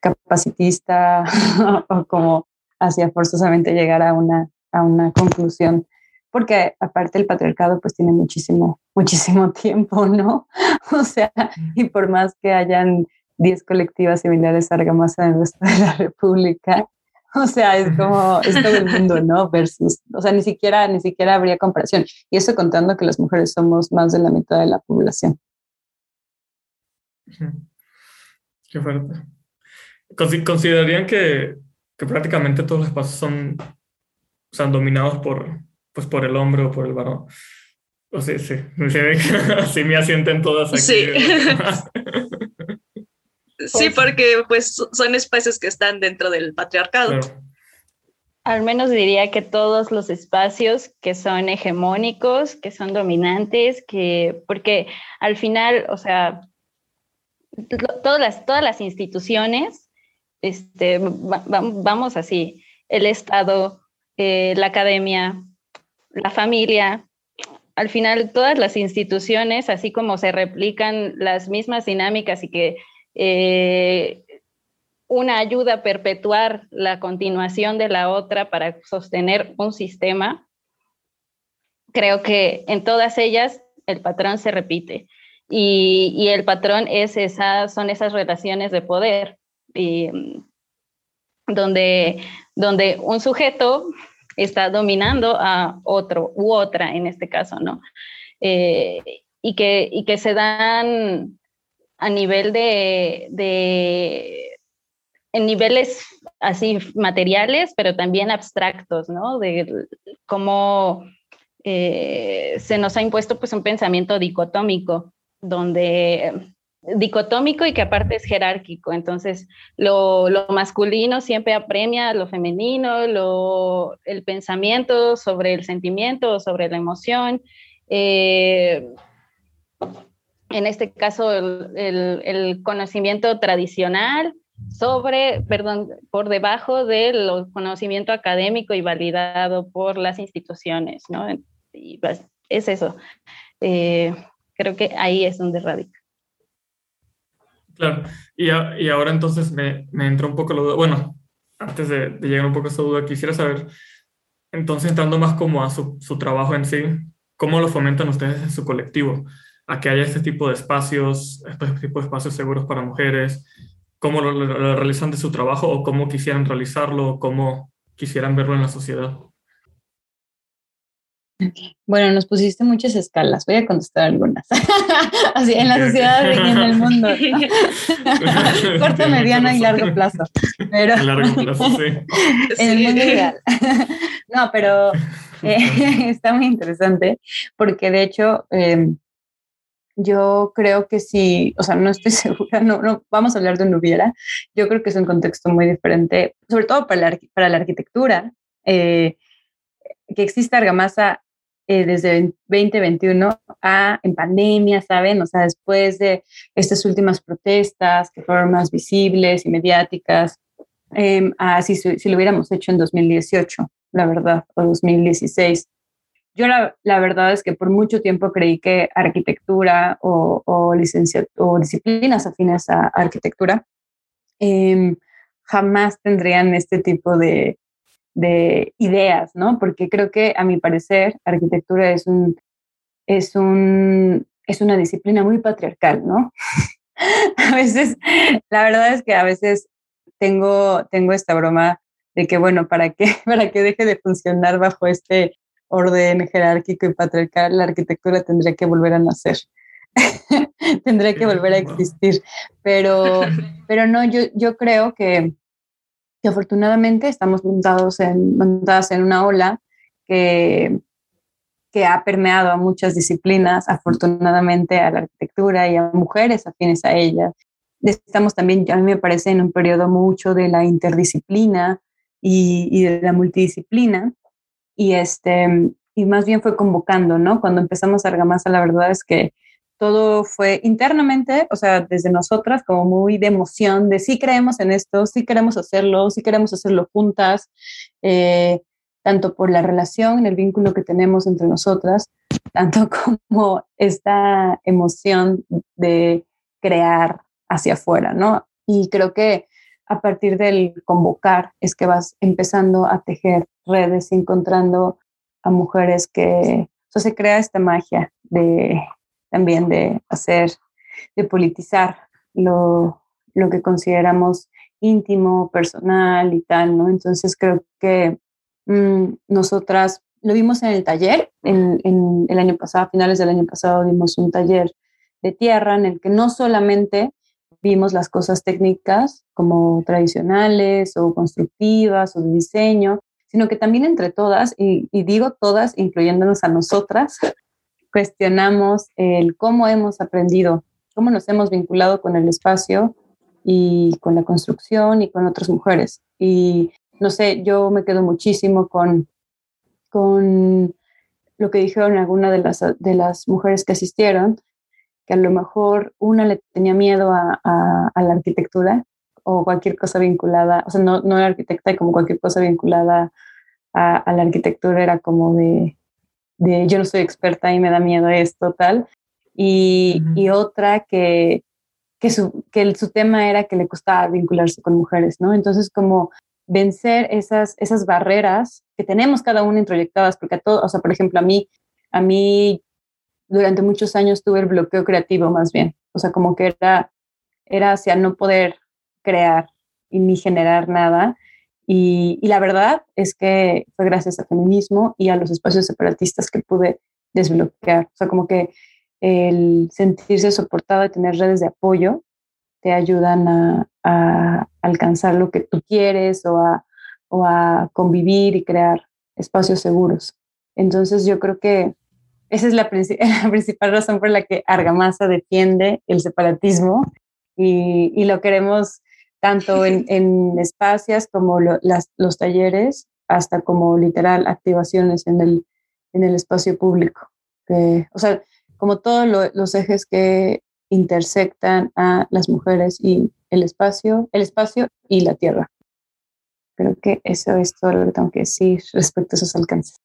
capacitista [LAUGHS] o como hacia forzosamente llegar a una, a una conclusión. Porque aparte el patriarcado pues tiene muchísimo, muchísimo [LAUGHS] tiempo, ¿no? [LAUGHS] O sea, y por más que hayan 10 colectivas similares a Argamasa en el resto de la República, [LAUGHS] O sea, es como, es todo el mundo, ¿no? Versus, o sea, ni siquiera, ni siquiera habría comparación. Y eso contando que las mujeres somos más de la mitad de la población. Qué fuerte. ¿Considerarían que, que prácticamente todos los espacios son, son dominados por, pues, por el hombre o por el varón? O sea, sí, sí, me [LAUGHS] asienten todas aquí. Sí. [LAUGHS] Sí, porque pues son espacios que están dentro del patriarcado. Al menos diría que todos los espacios que son hegemónicos, que son dominantes, que porque al final, o sea, todas las, todas las instituciones, este, vamos así, el Estado, eh, la academia, la familia, al final todas las instituciones, así como se replican las mismas dinámicas y que eh, una ayuda a perpetuar la continuación de la otra para sostener un sistema, creo que en todas ellas el patrón se repite. Y, el patrón es esa, son esas relaciones de poder, y, donde, donde un sujeto está dominando a otro u otra en este caso, ¿no? Eh, y, que, y que se dan a nivel de, de, en niveles así materiales, pero también abstractos, ¿no? De cómo eh, se nos ha impuesto pues un pensamiento dicotómico, donde dicotómico y que aparte es jerárquico. Entonces, lo, masculino siempre apremia lo femenino, lo, el pensamiento sobre el sentimiento, sobre la emoción. Eh, en este caso, el, conocimiento tradicional sobre, perdón, por debajo del conocimiento académico y validado por las instituciones, ¿no? Y pues, es eso. Eh, creo que ahí es donde radica. Claro, y, y ahora entonces me, me entró un poco la duda, bueno, antes de, de, llegar un poco a esa duda, quisiera saber, entonces entrando más como a su, su trabajo en sí, ¿cómo lo fomentan ustedes en su colectivo? A que haya este tipo de espacios, este tipo de espacios seguros para mujeres, cómo lo, lo realizan de su trabajo o cómo quisieran realizarlo, o cómo quisieran verlo en la sociedad. Bueno, nos pusiste muchas escalas. Voy a contestar algunas. [LAUGHS] Así, en la sociedad y en el mundo. [LAUGHS] [LAUGHS] Corto, mediano y largo plazo. Pero largo plazo, sí. en el mundo ideal. no, pero eh, está muy interesante porque de hecho em, yo creo que sí, o sea, no estoy [LAUGHS] segura, no, no, vamos a hablar de un hubiera. Yo creo que es un contexto muy diferente, sobre todo para la, para la arquitectura. Eh, que exista argamasa eh, desde 2021 a en pandemia, ¿saben? O sea, después de estas últimas protestas que fueron más visibles y mediáticas, eh, si, si, lo hubiéramos hecho en 2018, la verdad, o 2016. Yo la, verdad es que por mucho tiempo creí que arquitectura o, o, o disciplinas afines a arquitectura em, jamás tendrían este tipo de, de ideas, ¿no? Porque creo que a mi parecer arquitectura es un es un es una disciplina muy patriarcal, ¿no? [LAUGHS] a veces la verdad es que a veces tengo tengo esta broma de que bueno, para que [LAUGHS] para que deje de funcionar bajo este orden jerárquico y patriarcal, la arquitectura tendría que volver a nacer. [LAUGHS] tendría que volver a existir, pero [LAUGHS] pero no yo yo creo que afortunadamente estamos montados en, montadas en una ola que, que ha permeado a muchas disciplinas, afortunadamente a la arquitectura y a mujeres afines a ella. Estamos también, a mí me parece, en un periodo mucho de la interdisciplina y, y de la multidisciplina. Y, este, y más bien fue convocando, ¿no? Cuando empezamos Argamasa, la verdad es que todo fue internamente, o sea, desde nosotras, como muy de emoción, de sí creemos en esto, sí queremos hacerlo, sí queremos hacerlo juntas, eh, tanto por la relación, el vínculo que tenemos entre nosotras, [LAUGHS] tanto como esta emoción de crear hacia afuera, ¿no? Y creo que a partir del convocar es que vas empezando a tejer redes, encontrando a mujeres que, o se crea esta magia de también de hacer, de politizar lo, lo que consideramos íntimo, personal y tal, ¿no? Entonces creo que mm, nosotras lo vimos en el taller, en, en, el año pasado, a finales del año pasado dimos un taller de tierra en el que no solamente vimos las cosas técnicas como tradicionales o constructivas o de diseño, sino que también entre todas, y, y digo todas, incluyéndonos a nosotras, [LAUGHS] cuestionamos el cómo hemos aprendido, cómo nos hemos vinculado con el espacio y con la construcción y con otras mujeres. Y no sé, yo me quedo muchísimo con, con lo que dijeron algunas de las, de las mujeres que asistieron, que a lo mejor una le tenía miedo a, la arquitectura o cualquier cosa vinculada, o sea, no, no era arquitecta y como cualquier cosa vinculada a, a la arquitectura era como de, de yo no soy experta y me da miedo esto, tal. Y, y otra que, que su, que su tema era que le costaba vincularse con mujeres, ¿no? Entonces, como vencer esas, esas barreras que tenemos cada una introyectadas, porque a todo, o sea, por ejemplo, a mí, a mí durante muchos años tuve el bloqueo creativo más bien, o sea, como que era, era hacia no poder crear y ni generar nada. Y, y la verdad es que fue gracias al feminismo y a los espacios separatistas que pude desbloquear. O sea, como que el sentirse soportado y tener redes de apoyo te ayudan a, a alcanzar lo que tú quieres o a, o a convivir y crear espacios seguros. Entonces yo creo que esa es la, [LAUGHS] la, principal razón por la que Argamasa defiende el separatismo y, y lo queremos tanto en, [LAUGHS] en espacios como lo, las, los talleres, hasta como literal activaciones en el, en el espacio público. Que, o sea, como todos lo, los ejes que intersectan a las mujeres y el espacio, el espacio y la tierra. Creo que eso es todo lo que tengo que decir respecto a esos alcances.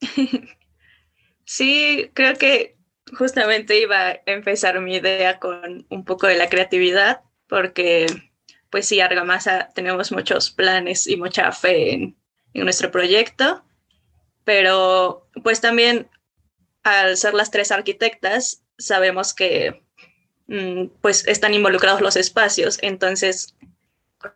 [LAUGHS] Sí, creo que justamente iba a empezar mi idea con un poco de la creatividad, porque pues sí, Argamasa tenemos muchos planes y mucha fe en, nuestro proyecto, pero pues también al ser las tres arquitectas, sabemos que mm, pues están involucrados los espacios, entonces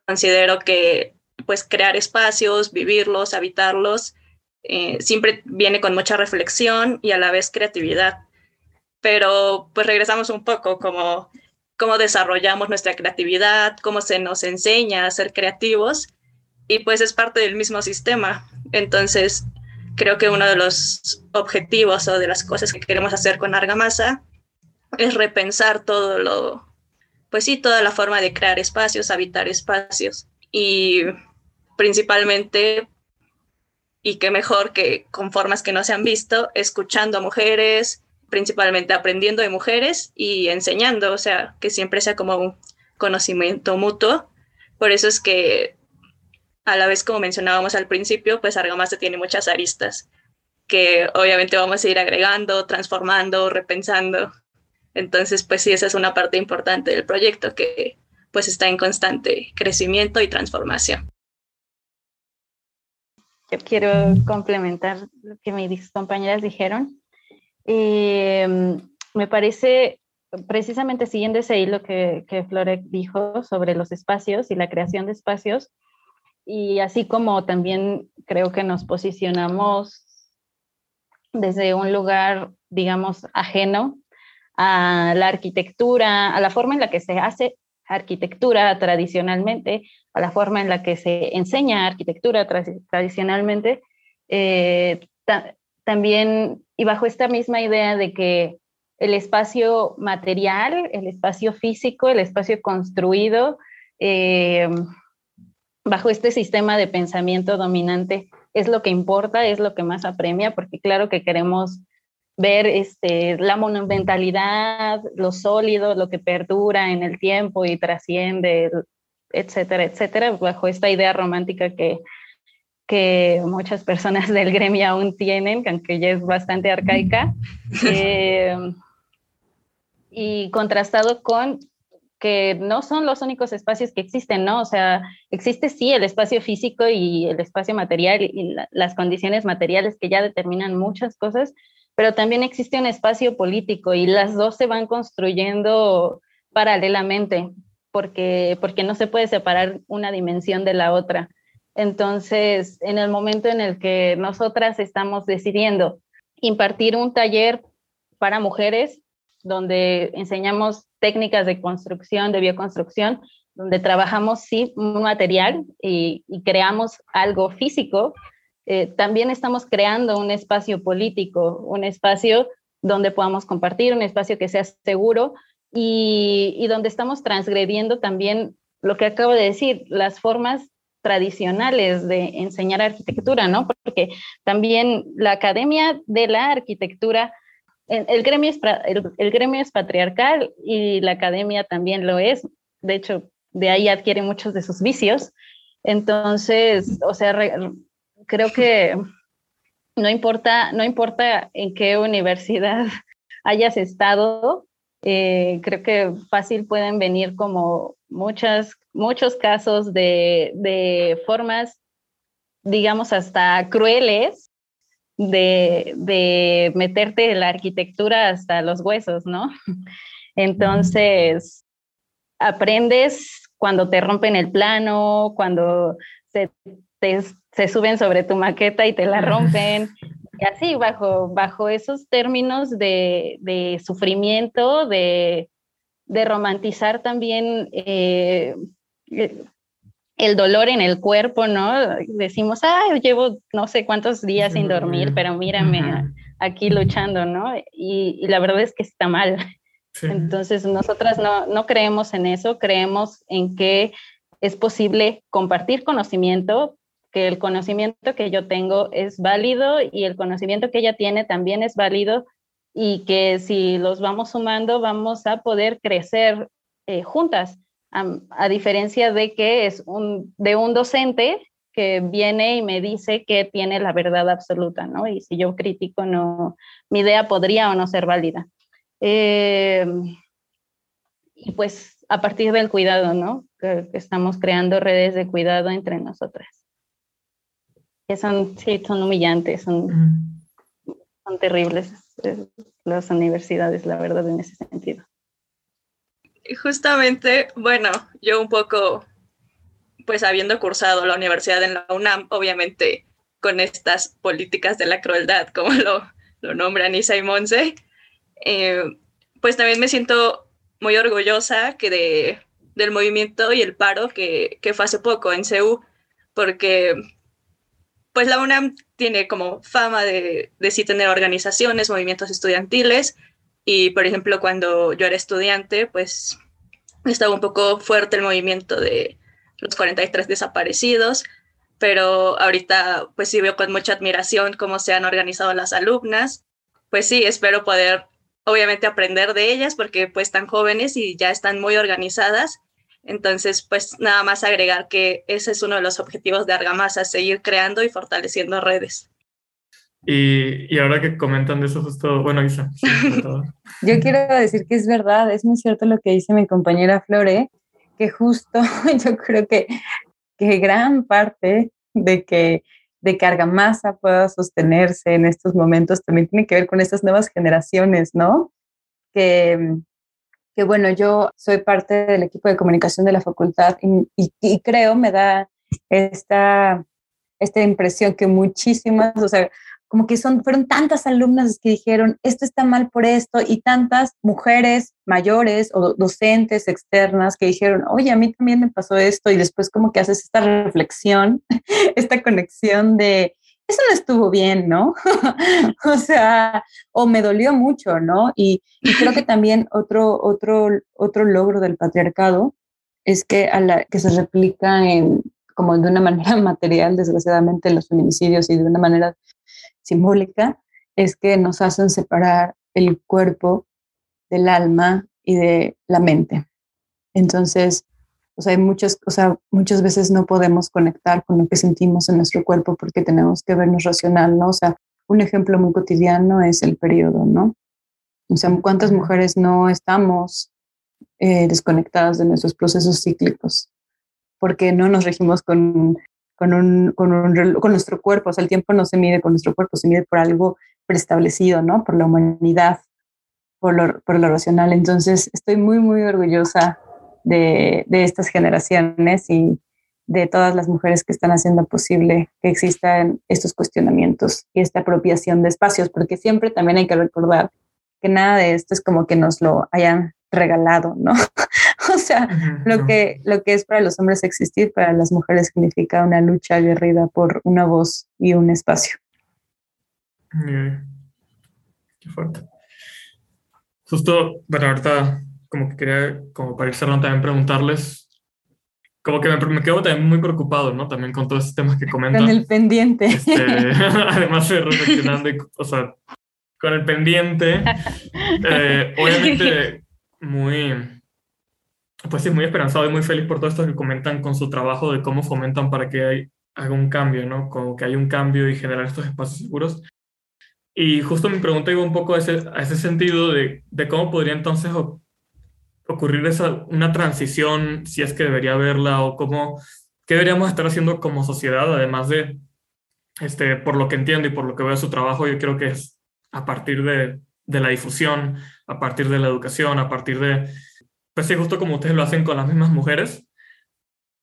considero que pues crear espacios, vivirlos, habitarlos, eh, siempre viene con mucha reflexión y a la vez creatividad. Pero pues regresamos un poco como cómo desarrollamos nuestra creatividad, cómo se nos enseña a ser creativos y pues es parte del mismo sistema. Entonces, creo que uno de los objetivos o de las cosas que queremos hacer con Argamasa es repensar todo lo, pues sí, toda la forma de crear espacios, habitar espacios y principalmente, y qué mejor que con formas que no se han visto, escuchando a mujeres, principalmente aprendiendo de mujeres y enseñando, o sea, que siempre sea como un conocimiento mutuo. Por eso es que a la vez como mencionábamos al principio, pues Argamasa tiene muchas aristas que obviamente vamos a ir agregando, transformando, repensando. Entonces, pues sí, esa es una parte importante del proyecto que pues está en constante crecimiento y transformación. Yo quiero complementar lo que mis compañeras dijeron. Eh, me parece, precisamente siguiendo ese hilo que, que Florek dijo sobre los espacios y la creación de espacios, y así como también creo que nos posicionamos desde un lugar, digamos, ajeno a la arquitectura, a la forma en la que se hace arquitectura tradicionalmente, a la forma en la que se enseña arquitectura tradicionalmente, eh, también, y bajo esta misma idea de que el espacio material, el espacio físico, el espacio construido, eh, bajo este sistema de pensamiento dominante es lo que importa, es lo que más apremia, porque claro que queremos ver este, la monumentalidad, lo sólido, lo que perdura en el tiempo y trasciende, etcétera, etcétera, bajo esta idea romántica que, que muchas personas [LAUGHS] del gremio aún tienen, aunque ya es bastante arcaica, [LAUGHS] eh, y contrastado con que no son los únicos espacios que existen, ¿no? O sea, existe sí el espacio físico y el espacio material y las condiciones materiales que ya determinan muchas cosas, pero también existe un espacio político y las dos se van construyendo paralelamente, porque, porque no se puede separar una dimensión de la otra. Entonces, en el momento en el que nosotras estamos decidiendo impartir un taller para mujeres, donde enseñamos técnicas de construcción, de bioconstrucción, donde trabajamos sí un material y, creamos algo físico, eh, también estamos creando un espacio político, un espacio donde podamos compartir, un espacio que sea seguro y, y donde estamos transgrediendo también lo que acabo de decir, las formas tradicionales de enseñar arquitectura, ¿no? Porque también la Academia de la Arquitectura el gremio, es, el, gremio es patriarcal y la academia también lo es. De hecho, de ahí adquiere muchos de sus vicios. Entonces, o sea, creo que no importa, no importa en qué universidad [LAUGHS] hayas estado, Eh, creo que fácil pueden venir como muchas, muchos casos de, de formas, digamos, hasta crueles de, de meterte en la arquitectura hasta los huesos, ¿no? [LAUGHS] Entonces, aprendes cuando te rompen el plano, cuando se, se suben sobre tu maqueta y te la [LAUGHS] rompen. Y así, bajo, bajo esos términos de, de sufrimiento, de, de, romantizar también eh, el dolor en el cuerpo, ¿no? Decimos, ah, llevo no sé cuántos días sin dormir, pero mírame aquí luchando, ¿no? Y, y, la verdad es que está mal. Entonces, nosotras no, no creemos en eso, creemos en que es posible compartir conocimiento, que el conocimiento que yo tengo es válido y el conocimiento que ella tiene también es válido y que si los vamos sumando vamos a poder crecer eh, juntas, a, diferencia de que es un, de un docente que viene y me dice que tiene la verdad absoluta, ¿no? Y si yo critico, no, mi idea podría o no ser válida. Eh, y pues a partir del cuidado, ¿no? Que, estamos creando redes de cuidado entre nosotras. Que son, sí, son humillantes, son, son terribles las universidades, la verdad, en ese sentido. Justamente, bueno, yo un poco, pues habiendo cursado la universidad en la UNAM, obviamente con estas políticas de la crueldad, como lo, lo nombran Isa y Monse, eh, pues también me siento muy orgullosa que de, del movimiento y el paro que, que fue hace poco en CEU, porque pues la UNAM tiene como fama de, de sí tener organizaciones, movimientos estudiantiles, y por ejemplo cuando yo era estudiante, pues estaba un poco fuerte el movimiento de los 43 desaparecidos, pero ahorita pues sí veo con mucha admiración cómo se han organizado las alumnas. Pues sí, espero poder obviamente aprender de ellas porque pues están jóvenes y ya están muy organizadas. Entonces, pues nada más agregar que ese es uno de los objetivos de Argamasa, seguir creando y fortaleciendo redes. Y, y ahora que comentan de eso justo, bueno, Isa. [LAUGHS] Yo quiero decir que es verdad, es muy cierto lo que dice mi compañera Flore, que justo [LAUGHS] yo creo que, que gran parte de que de carga masa pueda sostenerse en estos momentos también tiene que ver con estas nuevas generaciones, ¿no? Que, que bueno, yo soy parte del equipo de comunicación de la facultad y, y, creo, me da esta, esta impresión que muchísimas, o sea, como que son, fueron tantas alumnas que dijeron, esto está mal por esto, y tantas mujeres mayores o docentes externas que dijeron, oye, a mí también me pasó esto, y después como que haces esta reflexión, [LAUGHS] esta conexión de, eso no estuvo bien, ¿no? [LAUGHS] o sea, o me dolió mucho, ¿no? Y, creo que también otro, otro, otro logro del patriarcado es que, a la, que se replica en, como de una manera [LAUGHS] material, desgraciadamente, en los feminicidios y de una manera simbólica es que nos hacen separar el cuerpo del alma y de la mente. Entonces, o sea, hay muchas, o sea, muchas veces no podemos conectar con lo que sentimos en nuestro cuerpo porque tenemos que vernos racional, ¿no? O sea, un ejemplo muy cotidiano es el periodo, ¿no? O sea, ¿cuántas mujeres no estamos eh, desconectadas de nuestros procesos cíclicos? Porque no nos regimos con con, un, con, un, con nuestro cuerpo. O sea, el tiempo no se mide con nuestro cuerpo, se mide por algo preestablecido, ¿no? Por la humanidad, por lo, por lo racional. Entonces, estoy muy, muy orgullosa de, de estas generaciones y de todas las mujeres que están haciendo posible que existan estos cuestionamientos y esta apropiación de espacios, porque siempre también hay que recordar que nada de esto es como que nos lo hayan regalado, ¿no? [LAUGHS] o sea, lo, que, lo que es para los hombres existir, para las mujeres significa una lucha aguerrida por una voz y un espacio. Qué fuerte. Justo, bueno, ahorita como que quería, como para ir cerrando también preguntarles, como que me, quedo también muy preocupado, ¿no? También con todos estos temas que comentan. Con el pendiente. Este, [LAUGHS] [LAUGHS] además de reflexionando, o sea, con el pendiente, eh, obviamente muy, pues sí, muy esperanzado y muy feliz por todo esto que comentan con su trabajo de cómo fomentan para que hay, haga un cambio, ¿no? Como que hay un cambio y generar estos espacios seguros. Y justo mi pregunta iba un poco a ese, a ese sentido de, de, cómo podría entonces ocurrir esa, una transición, si es que debería haberla, o cómo, qué deberíamos estar haciendo como sociedad, además de, este, por lo que entiendo y por lo que veo su trabajo, yo creo que es a partir de, de la difusión, a partir de la educación, a partir de, pues sí, justo como ustedes lo hacen con las mismas mujeres,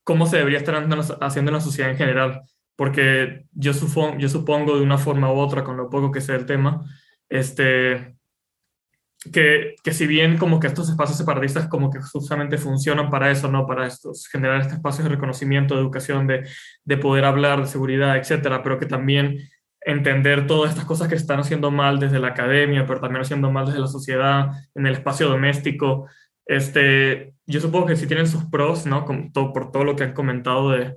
cómo se debería estar haciendo en la sociedad en general porque yo, supongo, yo supongo de una forma u otra, con lo poco que sé del tema, este, que, que, si bien como que estos espacios separatistas como que justamente funcionan para eso, ¿no? Para estos, generar este espacio de reconocimiento, de educación, de, de poder hablar, de seguridad, etcétera, pero que también entender todas estas cosas que están haciendo mal desde la academia, pero también haciendo mal desde la sociedad, en el espacio doméstico. Este, yo supongo que sí tienen sus pros, ¿no? Como todo, por todo lo que han comentado de,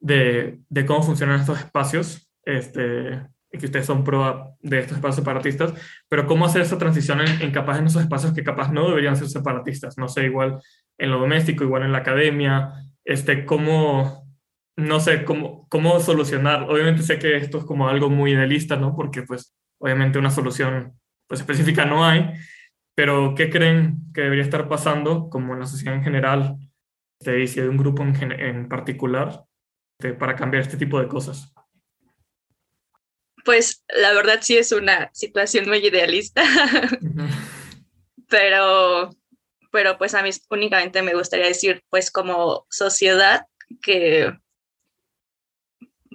de, de cómo funcionan estos espacios, este, que ustedes son pro de estos espacios separatistas, pero cómo hacer esa transición en, en, capaz en esos espacios que capaz no deberían ser separatistas, no sé, igual en lo doméstico, igual en la academia, este, cómo, no sé, cómo, cómo solucionar. Obviamente sé que esto es como algo muy idealista, ¿no? Porque pues obviamente una solución pues específica no hay, pero ¿qué creen que debería estar pasando como en la sociedad en general? Este, y si hay un grupo en, en particular, este, para cambiar este tipo de cosas? Pues la verdad sí es una situación muy idealista, [LAUGHS] pero, pero pues a mí únicamente me gustaría decir, pues como sociedad, que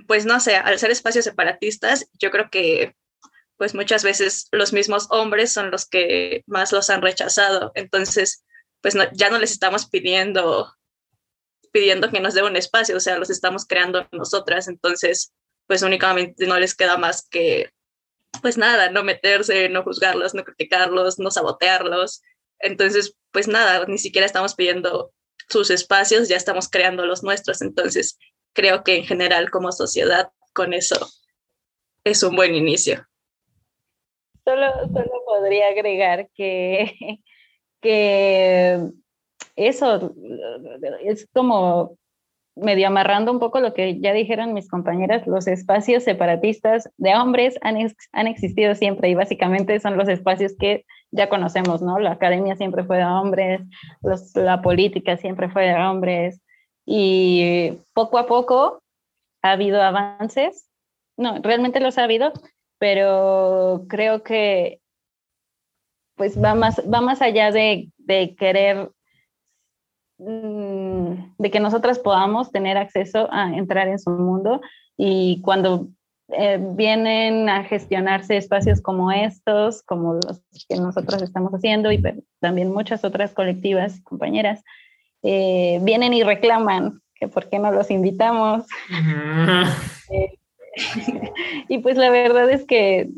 pues no sé, al ser espacios separatistas, yo creo que pues muchas veces los mismos hombres son los que más los han rechazado. Entonces, pues ya no les estamos pidiendo pidiendo que nos dé un espacio, o sea, los estamos creando nosotras, entonces, pues únicamente no les queda más que, pues nada, no meterse, no juzgarlos, no criticarlos, no sabotearlos. Entonces, pues nada, ni siquiera estamos pidiendo sus espacios, ya estamos creando los nuestros. Entonces, creo que en general como sociedad con eso es un buen inicio. Solo, solo podría agregar que, [LAUGHS] que eso es como medio amarrando un poco lo que ya dijeron mis compañeras, los espacios separatistas de hombres han, han existido siempre y básicamente son los espacios que ya conocemos, ¿no? La academia siempre fue de hombres, la política siempre fue de hombres y poco a poco ha habido avances, no, realmente los ha habido, pero creo que pues va más, va más allá de, de querer de que nosotras podamos tener acceso a entrar en su mundo y cuando eh, vienen a gestionarse espacios como estos, como los que nosotros estamos haciendo y también muchas otras colectivas, compañeras, eh, vienen y reclaman que por qué no los invitamos. [LAUGHS] Eh, [LAUGHS] y pues la verdad es que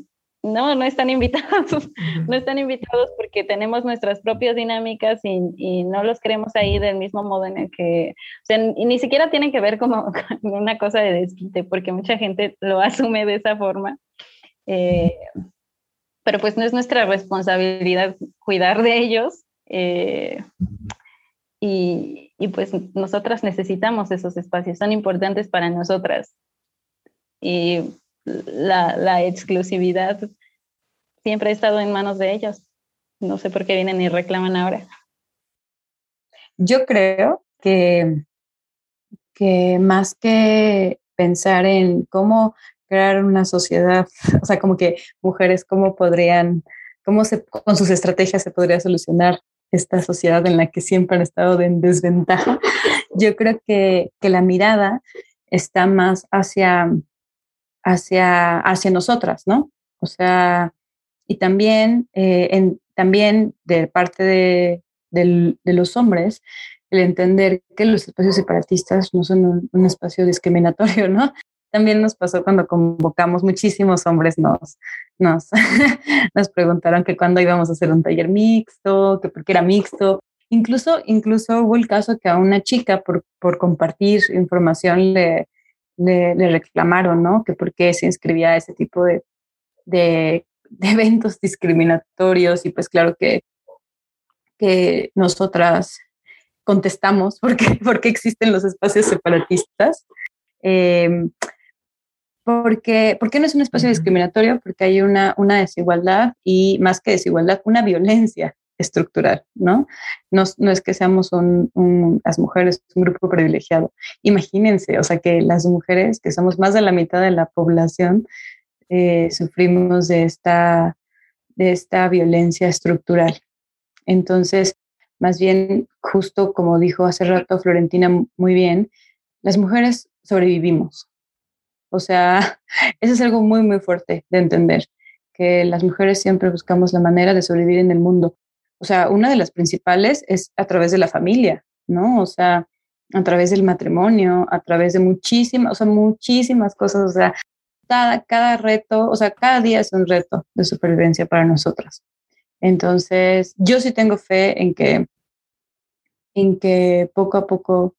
no, no están invitados, [LAUGHS] no están invitados porque tenemos nuestras propias dinámicas y, no los queremos ahí del mismo modo en el que, o sea, y ni siquiera tienen que ver como [LAUGHS] una cosa de desquite, porque mucha gente lo asume de esa forma. Eh, pero pues no es nuestra responsabilidad cuidar de ellos. Eh, y, y, pues nosotras necesitamos esos espacios, son importantes para nosotras. Y la, exclusividad siempre ha estado en manos de ellos. No sé por qué vienen y reclaman ahora. Yo creo que, que más que pensar en cómo crear una sociedad, [LAUGHS] o sea, como que mujeres, cómo podrían, cómo se, con sus estrategias se podría solucionar esta sociedad en la que siempre han estado en desventaja, [LAUGHS] yo creo que, que la mirada está más hacia hacia, hacia nosotras, ¿no? O sea, y también, eh, en, también de parte de, de, los hombres, el entender que los espacios separatistas no son un, espacio discriminatorio, ¿no? También nos pasó cuando convocamos muchísimos hombres, nos, nos, [LAUGHS] nos preguntaron que cuándo íbamos a hacer un taller mixto, que por qué era mixto. Incluso, incluso hubo el caso que a una chica por, por compartir información le, le, reclamaron, ¿no? Que por qué se inscribía a ese tipo de, de, [LAUGHS] eventos discriminatorios y pues claro que, que nosotras contestamos [LAUGHS] porque, porque existen los espacios separatistas. Em, porque, ¿Por qué no es un espacio discriminatorio? Porque hay una, una desigualdad y más que desigualdad, una violencia estructural, ¿no? No, es que seamos las mujeres un grupo privilegiado. Imagínense, o sea, que las mujeres, que somos más de la mitad de la población, eh, sufrimos de esta, de esta violencia estructural. Entonces, más bien, justo como dijo hace rato Florentina muy bien, las mujeres sobrevivimos. O sea, [LAUGHS] eso es algo muy, muy fuerte de entender, que las mujeres siempre buscamos la manera de sobrevivir en el mundo. O sea, una de las principales es a través de la familia, ¿no? O sea, a través del matrimonio, a través de muchísimas, o sea, muchísimas cosas. O sea, cada, cada reto, o sea, cada día es un reto de supervivencia para nosotras. Entonces, yo sí tengo fe en que, en que poco a poco,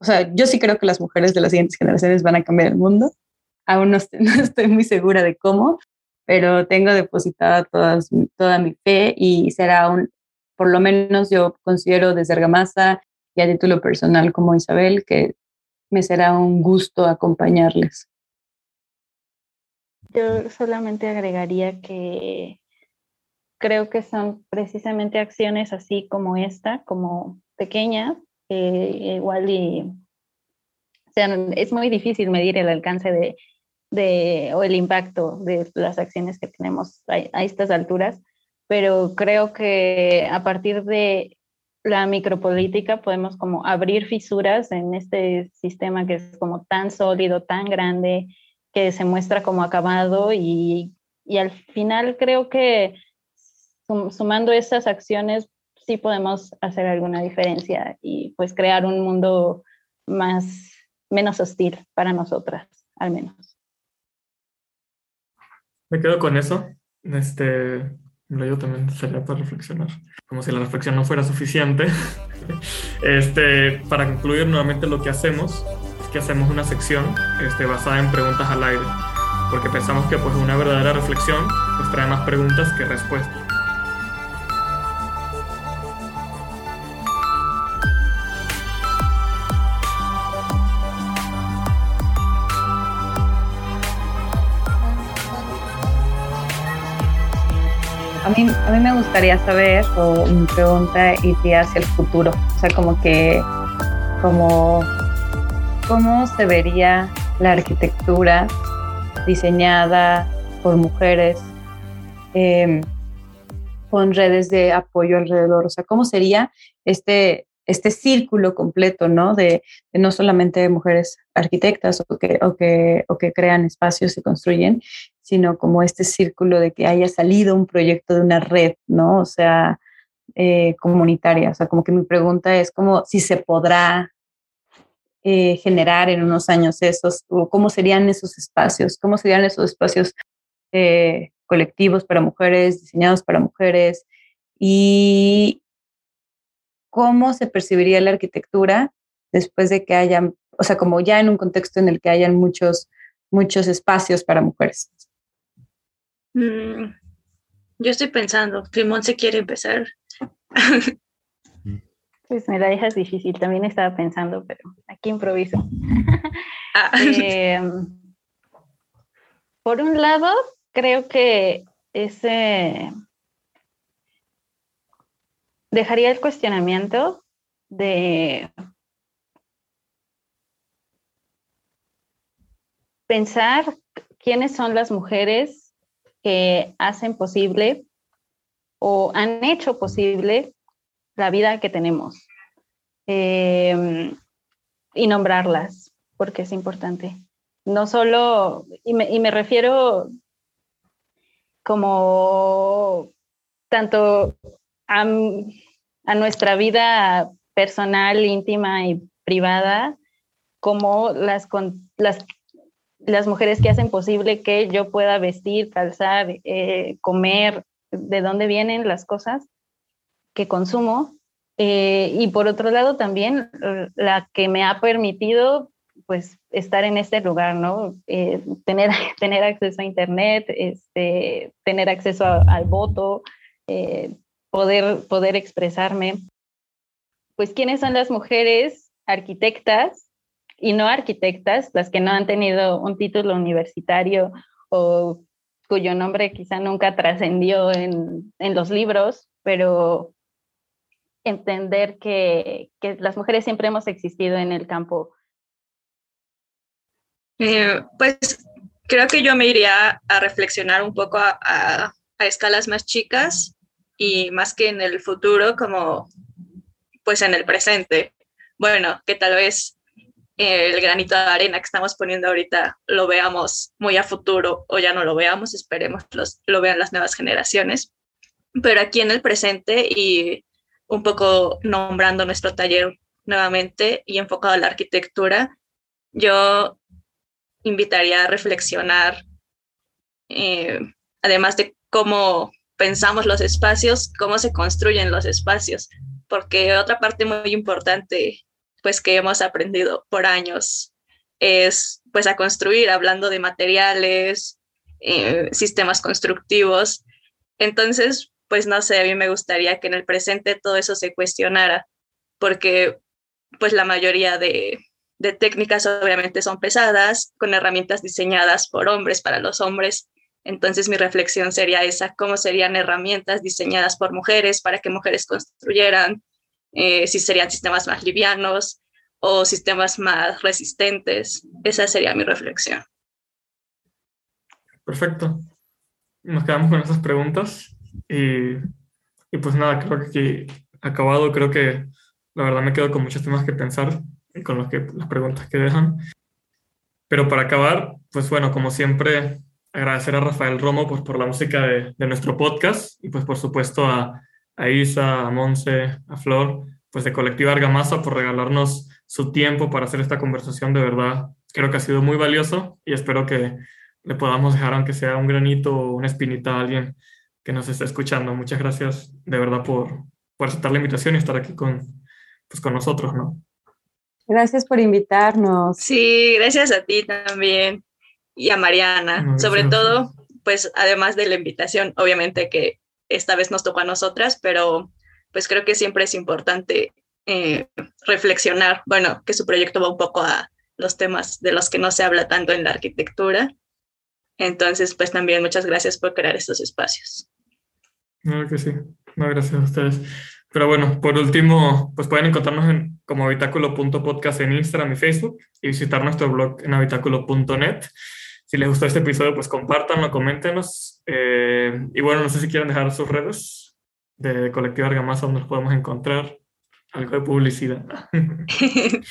o sea, yo sí creo que las mujeres de las siguientes generaciones van a cambiar el mundo. Aún no estoy, [LAUGHS] muy segura de cómo, pero tengo depositada todas, toda mi fe y será un, por lo menos yo considero desde Argamasa y a título personal como Isabel que me será un gusto acompañarles. Yo solamente agregaría que creo que son precisamente acciones así como esta, como pequeñas, igual y, es muy difícil medir el alcance de, o el impacto de las acciones que tenemos a, estas alturas, pero creo que a partir de la micropolítica podemos como abrir fisuras en este sistema que es como tan sólido, tan grande, que se muestra como acabado y, y al final creo que sumando esas acciones sí podemos hacer alguna diferencia y pues crear un mundo más menos hostil para nosotras, al menos. Me quedo con eso. Este, yo también sería para reflexionar. Como si la reflexión no fuera suficiente. [LAUGHS] este, para concluir nuevamente lo que hacemos es que hacemos una sección este, basada en preguntas al aire, porque pensamos que pues una verdadera reflexión pues trae más preguntas que respuestas. A mí me gustaría saber, o mi pregunta iría hacia el futuro, o sea, como que, como, ¿cómo se vería la arquitectura diseñada por mujeres em, con redes de apoyo alrededor? O sea, ¿cómo sería este, este círculo completo, ¿no? De, no solamente mujeres arquitectas o que, o que, o que crean espacios y construyen, sino como este círculo de que haya salido un proyecto de una red, ¿no? O sea, eh, comunitaria. O sea, como que mi pregunta es como si se podrá eh, generar en unos años esos, o cómo serían esos espacios, cómo serían esos espacios eh, colectivos para mujeres, diseñados para mujeres, y cómo se percibiría la arquitectura después de que hayan, o sea, como ya en un contexto en el que hayan muchos, muchos espacios para mujeres. Mm, yo estoy pensando, Climón se quiere empezar. [LAUGHS] Pues me la dejas difícil, también estaba pensando, pero aquí improviso. [LAUGHS] Ah. [LAUGHS] Em, por un lado, creo que ese dejaría el cuestionamiento de pensar quiénes son las mujeres que hacen posible o han hecho posible la vida que tenemos. Em, y nombrarlas, porque es importante. No solo, y me, refiero como tanto a, nuestra vida personal, íntima y privada, como las, las las mujeres que hacen posible que yo pueda vestir, calzar, eh, comer, de dónde vienen las cosas que consumo. Eh, y por otro lado también la que me ha permitido pues estar en este lugar, ¿no? Eh, tener, [LAUGHS] tener acceso a internet, este, tener acceso al voto, poder, poder expresarme. Pues, ¿quiénes son las mujeres arquitectas y no arquitectas, las que no han tenido un título universitario o cuyo nombre quizá nunca trascendió en, en, los libros, pero entender que, que, las mujeres siempre hemos existido en el campo. Eh, pues creo que yo me iría a reflexionar un poco a, a, a, escalas más chicas y más que en el futuro, como pues en el presente. Bueno, que tal vez el granito de arena que estamos poniendo ahorita lo veamos muy a futuro o ya no lo veamos, esperemos los, lo vean las nuevas generaciones. Pero aquí en el presente y un poco nombrando nuestro taller nuevamente y enfocado a la arquitectura, yo invitaría a reflexionar, eh, además de cómo pensamos los espacios, cómo se construyen los espacios, porque otra parte muy importante pues que hemos aprendido por años es pues a construir, hablando de materiales, eh, sistemas constructivos. Entonces, pues no sé, a mí me gustaría que en el presente todo eso se cuestionara, porque pues la mayoría de, de técnicas obviamente son pesadas, con herramientas diseñadas por hombres para los hombres. Entonces mi reflexión sería esa, ¿cómo serían herramientas diseñadas por mujeres para que mujeres construyeran? Eh, si serían sistemas más livianos o sistemas más resistentes. Esa sería mi reflexión. Perfecto. Nos quedamos con esas preguntas y, y pues nada, creo que acabado, creo que la verdad me quedo con muchos temas que pensar y con los que, las preguntas que dejan. Pero para acabar, pues bueno, como siempre, agradecer a Rafael Romo pues, por la música de, de nuestro podcast y pues por supuesto a, a Isa, a Monse, a Flor, pues de Colectiva Argamasa por regalarnos su tiempo para hacer esta conversación. De verdad, creo que ha sido muy valioso y espero que le podamos dejar, aunque sea un granito o una espinita a alguien que nos esté escuchando. Muchas gracias de verdad por, por aceptar la invitación y estar aquí con, pues, con nosotros, ¿no? Gracias por invitarnos. Sí, gracias a ti también y a Mariana. No, Sobre todo, pues además de la invitación, obviamente que esta vez nos tocó a nosotras, pero pues creo que siempre es importante eh, reflexionar, bueno, que su proyecto va un poco a los temas de los que no se habla tanto en la arquitectura. Entonces, pues también muchas gracias por crear estos espacios. Claro que sí, no, gracias a ustedes. Pero bueno, por último, pues pueden encontrarnos en, como habitáculo.podcast en Instagram y Facebook y visitar nuestro blog en habitáculo.net. Si les gustó este episodio, pues compártanlo, coméntenos. Eh, y bueno, no sé si quieren dejar sus redes de Colectiva Argamasa donde nos podemos encontrar. Algo de publicidad. [LAUGHS]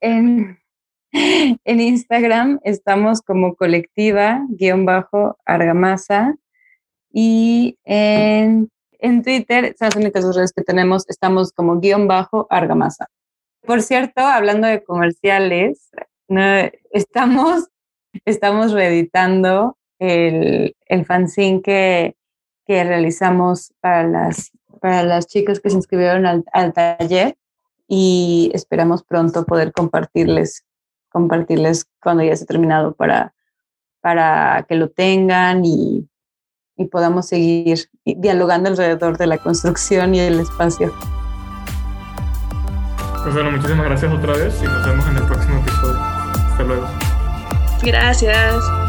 en, Instagram estamos como colectiva-argamasa y en, en Twitter, son las únicas redes que tenemos, estamos como guion bajo argamasa. Por cierto, hablando de comerciales, estamos estamos reeditando el, el fanzine que, que, realizamos para las, para las chicas que se inscribieron al, al, taller y esperamos pronto poder compartirles, compartirles cuando ya esté terminado para, para que lo tengan y, y podamos seguir dialogando alrededor de la construcción y el espacio. Pues bueno, muchísimas gracias otra vez y nos vemos en el próximo episodio. Hasta luego. Gracias.